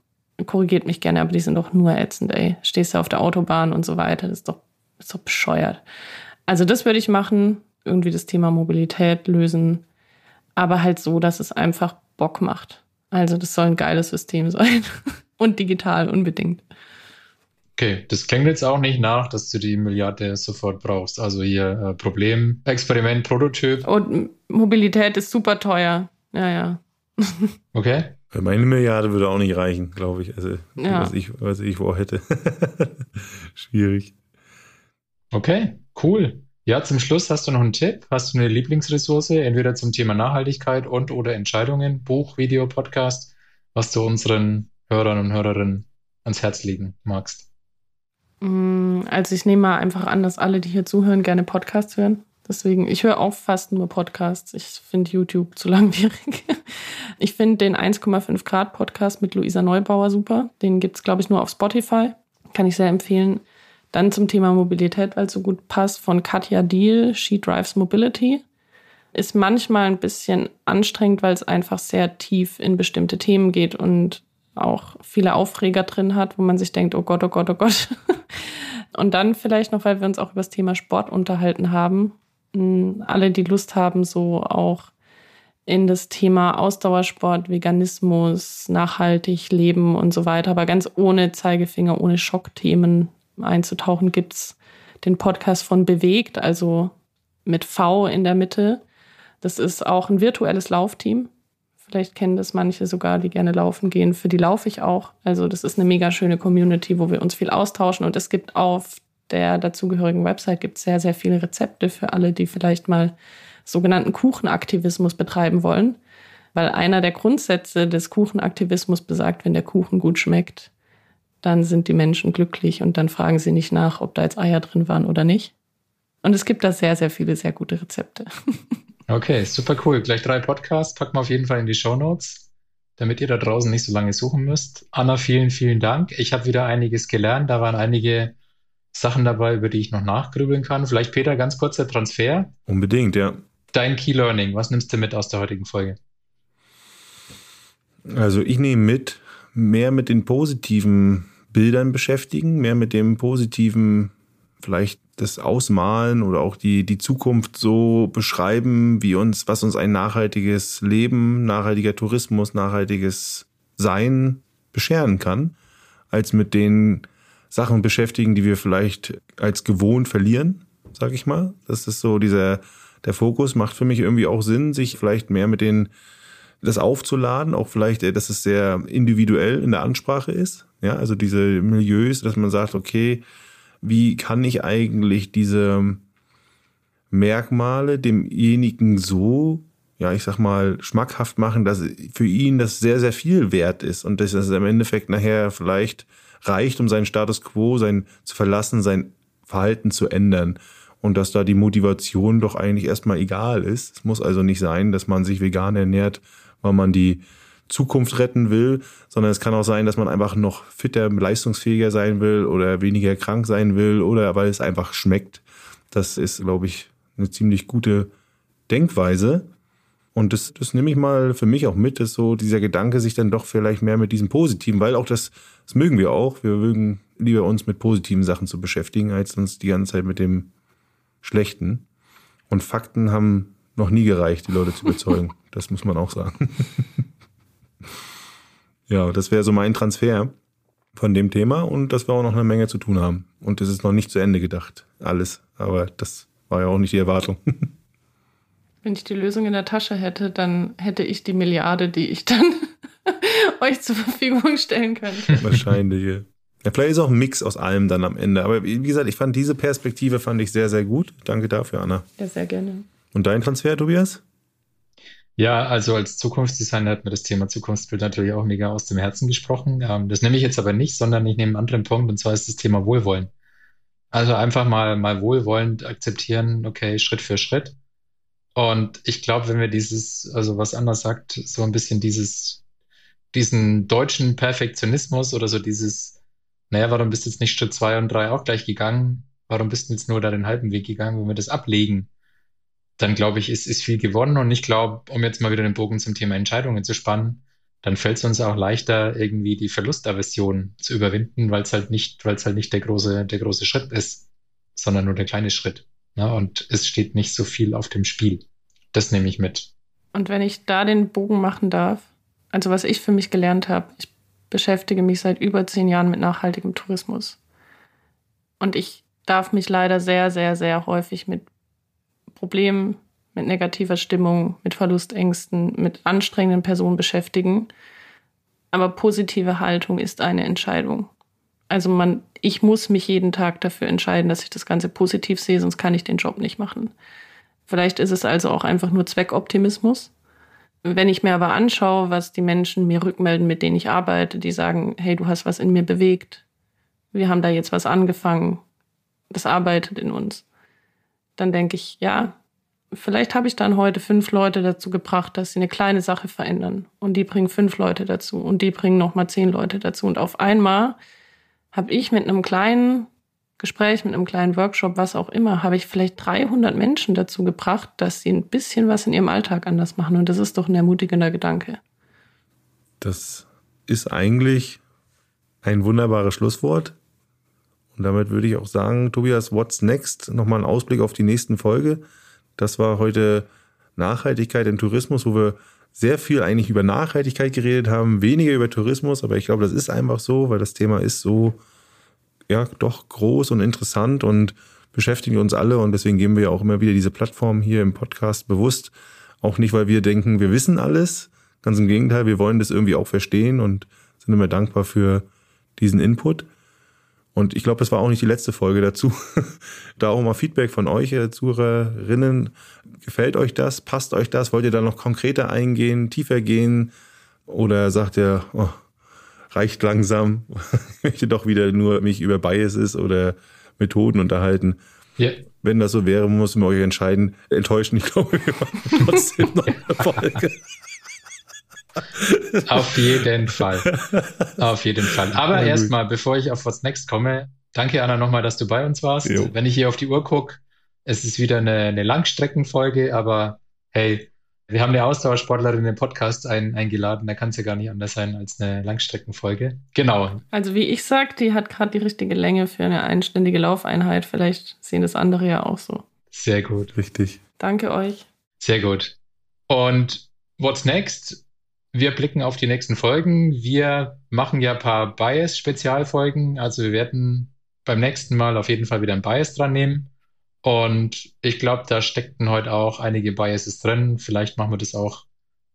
korrigiert mich gerne, aber die sind doch nur ätzend, ey. Stehst du auf der Autobahn und so weiter, das ist doch, das ist doch bescheuert. Also das würde ich machen, irgendwie das Thema Mobilität lösen, aber halt so, dass es einfach Bock macht. Also das soll ein geiles System sein und digital unbedingt.
Okay, das klingt jetzt auch nicht nach, dass du die Milliarde sofort brauchst. Also hier äh, Problem, Experiment, Prototyp.
Und Mobilität ist super teuer. Ja, ja.
okay.
Für meine Milliarde würde auch nicht reichen, glaube ich. Also, ja. was ich, was ich vorhätte. Schwierig.
Okay, cool. Ja, zum Schluss hast du noch einen Tipp? Hast du eine Lieblingsressource, entweder zum Thema Nachhaltigkeit und oder Entscheidungen, Buch, Video, Podcast, was du unseren Hörern und Hörerinnen ans Herz legen magst?
Mm, also ich nehme mal einfach an, dass alle, die hier zuhören, gerne Podcasts hören. Deswegen, ich höre auch fast nur Podcasts. Ich finde YouTube zu langwierig. Ich finde den 1,5 Grad Podcast mit Luisa Neubauer super. Den gibt es, glaube ich, nur auf Spotify. Kann ich sehr empfehlen. Dann zum Thema Mobilität, weil es so gut passt, von Katja Deal, She Drives Mobility. Ist manchmal ein bisschen anstrengend, weil es einfach sehr tief in bestimmte Themen geht und auch viele Aufreger drin hat, wo man sich denkt, oh Gott, oh Gott, oh Gott. Und dann vielleicht noch, weil wir uns auch über das Thema Sport unterhalten haben. Alle, die Lust haben, so auch in das Thema Ausdauersport, Veganismus, nachhaltig leben und so weiter, aber ganz ohne Zeigefinger, ohne Schockthemen einzutauchen, gibt's den Podcast von Bewegt, also mit V in der Mitte. Das ist auch ein virtuelles Laufteam. Vielleicht kennen das manche sogar, die gerne laufen gehen. Für die laufe ich auch. Also das ist eine mega schöne Community, wo wir uns viel austauschen. Und es gibt auf der dazugehörigen Website gibt sehr, sehr viele Rezepte für alle, die vielleicht mal sogenannten Kuchenaktivismus betreiben wollen. Weil einer der Grundsätze des Kuchenaktivismus besagt, wenn der Kuchen gut schmeckt, dann sind die Menschen glücklich und dann fragen sie nicht nach, ob da jetzt Eier drin waren oder nicht. Und es gibt da sehr, sehr viele sehr gute Rezepte.
Okay, super cool. Gleich drei Podcasts packen wir auf jeden Fall in die Show Notes, damit ihr da draußen nicht so lange suchen müsst. Anna, vielen, vielen Dank. Ich habe wieder einiges gelernt. Da waren einige Sachen dabei, über die ich noch nachgrübeln kann. Vielleicht, Peter, ganz kurzer Transfer.
Unbedingt, ja.
Dein Key Learning, was nimmst du mit aus der heutigen Folge?
Also ich nehme mit, mehr mit den positiven Bildern beschäftigen, mehr mit dem positiven, vielleicht das Ausmalen oder auch die, die Zukunft so beschreiben, wie uns, was uns ein nachhaltiges Leben, nachhaltiger Tourismus, nachhaltiges Sein bescheren kann, als mit den Sachen beschäftigen, die wir vielleicht als gewohnt verlieren, sag ich mal. Das ist so dieser, der Fokus macht für mich irgendwie auch Sinn, sich vielleicht mehr mit den das aufzuladen, auch vielleicht, äh, dass es sehr individuell in der Ansprache ist. Ja, also diese Milieus, dass man sagt, okay, wie kann ich eigentlich diese Merkmale demjenigen so ja, ich sag mal, schmackhaft machen, dass für ihn das sehr, sehr viel wert ist und dass es im Endeffekt nachher vielleicht reicht, um seinen Status quo sein, zu verlassen, sein Verhalten zu ändern. Und dass da die Motivation doch eigentlich erstmal egal ist. Es muss also nicht sein, dass man sich vegan ernährt, weil man die Zukunft retten will, sondern es kann auch sein, dass man einfach noch fitter, leistungsfähiger sein will oder weniger krank sein will oder weil es einfach schmeckt. Das ist, glaube ich, eine ziemlich gute Denkweise. Und das, das nehme ich mal für mich auch mit, ist so dieser Gedanke, sich dann doch vielleicht mehr mit diesem Positiven, weil auch das, das mögen wir auch. Wir mögen lieber uns mit positiven Sachen zu beschäftigen, als uns die ganze Zeit mit dem Schlechten. Und Fakten haben noch nie gereicht, die Leute zu überzeugen. Das muss man auch sagen. ja, das wäre so mein Transfer von dem Thema und dass wir auch noch eine Menge zu tun haben. Und das ist noch nicht zu Ende gedacht, alles. Aber das war ja auch nicht die Erwartung.
Wenn ich die Lösung in der Tasche hätte, dann hätte ich die Milliarde, die ich dann euch zur Verfügung stellen könnte.
Wahrscheinlich. Ja. Ja, vielleicht ist auch ein Mix aus allem dann am Ende. Aber wie gesagt, ich fand diese Perspektive fand ich sehr, sehr gut. Danke dafür, Anna.
Ja, sehr gerne.
Und dein Transfer, Tobias?
Ja, also als Zukunftsdesigner hat mir das Thema Zukunftsbild natürlich auch mega aus dem Herzen gesprochen. Ähm, das nehme ich jetzt aber nicht, sondern ich nehme einen anderen Punkt und zwar ist das Thema Wohlwollen. Also einfach mal, mal wohlwollend akzeptieren, okay, Schritt für Schritt. Und ich glaube, wenn wir dieses, also was anders sagt, so ein bisschen dieses, diesen deutschen Perfektionismus oder so dieses, naja, warum bist du jetzt nicht Schritt zwei und drei auch gleich gegangen? Warum bist du jetzt nur da den halben Weg gegangen, wenn wir das ablegen? Dann glaube ich, ist, ist viel gewonnen. Und ich glaube, um jetzt mal wieder den Bogen zum Thema Entscheidungen zu spannen, dann fällt es uns auch leichter, irgendwie die Verlustaversion zu überwinden, weil es halt nicht, weil es halt nicht der große, der große Schritt ist, sondern nur der kleine Schritt. Ja, und es steht nicht so viel auf dem Spiel. Das nehme ich mit.
Und wenn ich da den Bogen machen darf, also was ich für mich gelernt habe, ich beschäftige mich seit über zehn Jahren mit nachhaltigem Tourismus. Und ich darf mich leider sehr, sehr, sehr häufig mit Problemen, mit negativer Stimmung, mit Verlustängsten, mit anstrengenden Personen beschäftigen. Aber positive Haltung ist eine Entscheidung. Also man, ich muss mich jeden Tag dafür entscheiden, dass ich das Ganze positiv sehe, sonst kann ich den Job nicht machen. Vielleicht ist es also auch einfach nur Zweckoptimismus. Wenn ich mir aber anschaue, was die Menschen mir rückmelden, mit denen ich arbeite, die sagen, hey, du hast was in mir bewegt, wir haben da jetzt was angefangen, das arbeitet in uns, dann denke ich, ja, vielleicht habe ich dann heute fünf Leute dazu gebracht, dass sie eine kleine Sache verändern. Und die bringen fünf Leute dazu und die bringen nochmal zehn Leute dazu. Und auf einmal habe ich mit einem kleinen Gespräch, mit einem kleinen Workshop, was auch immer, habe ich vielleicht 300 Menschen dazu gebracht, dass sie ein bisschen was in ihrem Alltag anders machen. Und das ist doch ein ermutigender Gedanke.
Das ist eigentlich ein wunderbares Schlusswort. Und damit würde ich auch sagen, Tobias, what's next? Nochmal ein Ausblick auf die nächsten Folge. Das war heute Nachhaltigkeit im Tourismus, wo wir sehr viel eigentlich über Nachhaltigkeit geredet haben, weniger über Tourismus, aber ich glaube, das ist einfach so, weil das Thema ist so ja doch groß und interessant und beschäftigen uns alle und deswegen geben wir ja auch immer wieder diese Plattform hier im Podcast bewusst. Auch nicht, weil wir denken, wir wissen alles. Ganz im Gegenteil, wir wollen das irgendwie auch verstehen und sind immer dankbar für diesen Input. Und ich glaube, es war auch nicht die letzte Folge dazu. da auch mal Feedback von euch, Zuhörerinnen. Gefällt euch das? Passt euch das? Wollt ihr da noch konkreter eingehen, tiefer gehen? Oder sagt ihr, oh, reicht langsam. ich möchte doch wieder nur mich über Biases oder Methoden unterhalten.
Yeah.
Wenn das so wäre, muss man euch entscheiden. Enttäuschen, ich glaube, wir machen trotzdem noch eine Folge.
Auf jeden Fall. Auf jeden Fall. Aber erstmal, bevor ich auf What's Next komme, danke Anna nochmal, dass du bei uns warst. Jo. Wenn ich hier auf die Uhr gucke, es ist wieder eine, eine Langstreckenfolge, aber hey, wir haben eine Ausdauersportlerin im Podcast ein, eingeladen, da kann es ja gar nicht anders sein als eine Langstreckenfolge. Genau.
Also wie ich sag, die hat gerade die richtige Länge für eine einständige Laufeinheit. Vielleicht sehen das andere ja auch so.
Sehr gut.
Richtig.
Danke euch.
Sehr gut. Und what's next? Wir blicken auf die nächsten Folgen. Wir machen ja ein paar Bias-Spezialfolgen. Also wir werden beim nächsten Mal auf jeden Fall wieder ein Bias dran nehmen. Und ich glaube, da steckten heute auch einige Biases drin. Vielleicht machen wir das auch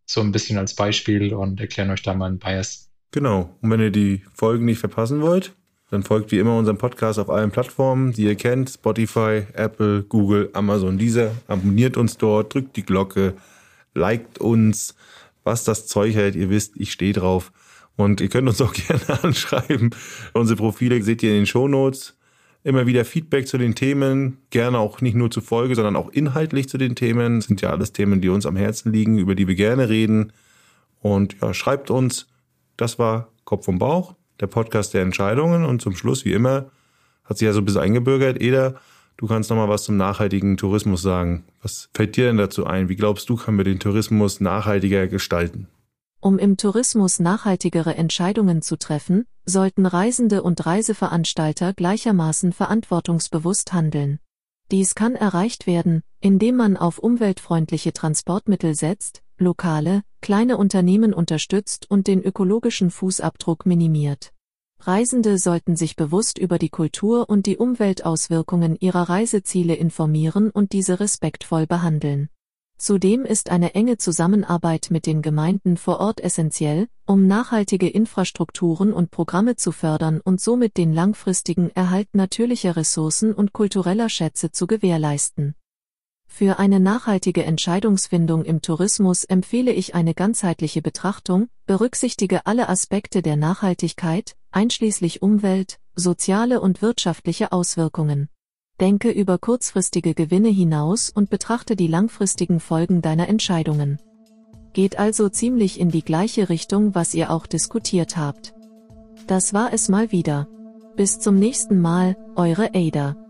so ein bisschen als Beispiel und erklären euch da mal einen Bias.
Genau. Und wenn ihr die Folgen nicht verpassen wollt, dann folgt wie immer unserem Podcast auf allen Plattformen, die ihr kennt: Spotify, Apple, Google, Amazon, dieser. Abonniert uns dort, drückt die Glocke, liked uns, was das Zeug hält. Ihr wisst, ich stehe drauf. Und ihr könnt uns auch gerne anschreiben. Unsere Profile seht ihr in den Shownotes. Immer wieder Feedback zu den Themen. Gerne auch nicht nur zur Folge, sondern auch inhaltlich zu den Themen. Das sind ja alles Themen, die uns am Herzen liegen, über die wir gerne reden. Und ja, schreibt uns. Das war Kopf und Bauch, der Podcast der Entscheidungen. Und zum Schluss, wie immer, hat sich ja so ein bisschen eingebürgert. Eder, du kannst noch mal was zum nachhaltigen Tourismus sagen. Was fällt dir denn dazu ein? Wie glaubst du, können wir den Tourismus nachhaltiger gestalten?
Um im Tourismus nachhaltigere Entscheidungen zu treffen, sollten Reisende und Reiseveranstalter gleichermaßen verantwortungsbewusst handeln. Dies kann erreicht werden, indem man auf umweltfreundliche Transportmittel setzt, lokale, kleine Unternehmen unterstützt und den ökologischen Fußabdruck minimiert. Reisende sollten sich bewusst über die Kultur und die Umweltauswirkungen ihrer Reiseziele informieren und diese respektvoll behandeln. Zudem ist eine enge Zusammenarbeit mit den Gemeinden vor Ort essentiell, um nachhaltige Infrastrukturen und Programme zu fördern und somit den langfristigen Erhalt natürlicher Ressourcen und kultureller Schätze zu gewährleisten. Für eine nachhaltige Entscheidungsfindung im Tourismus empfehle ich eine ganzheitliche Betrachtung, berücksichtige alle Aspekte der Nachhaltigkeit, einschließlich Umwelt, soziale und wirtschaftliche Auswirkungen. Denke über kurzfristige Gewinne hinaus und betrachte die langfristigen Folgen deiner Entscheidungen. Geht also ziemlich in die gleiche Richtung, was ihr auch diskutiert habt. Das war es mal wieder. Bis zum nächsten Mal, eure Ada.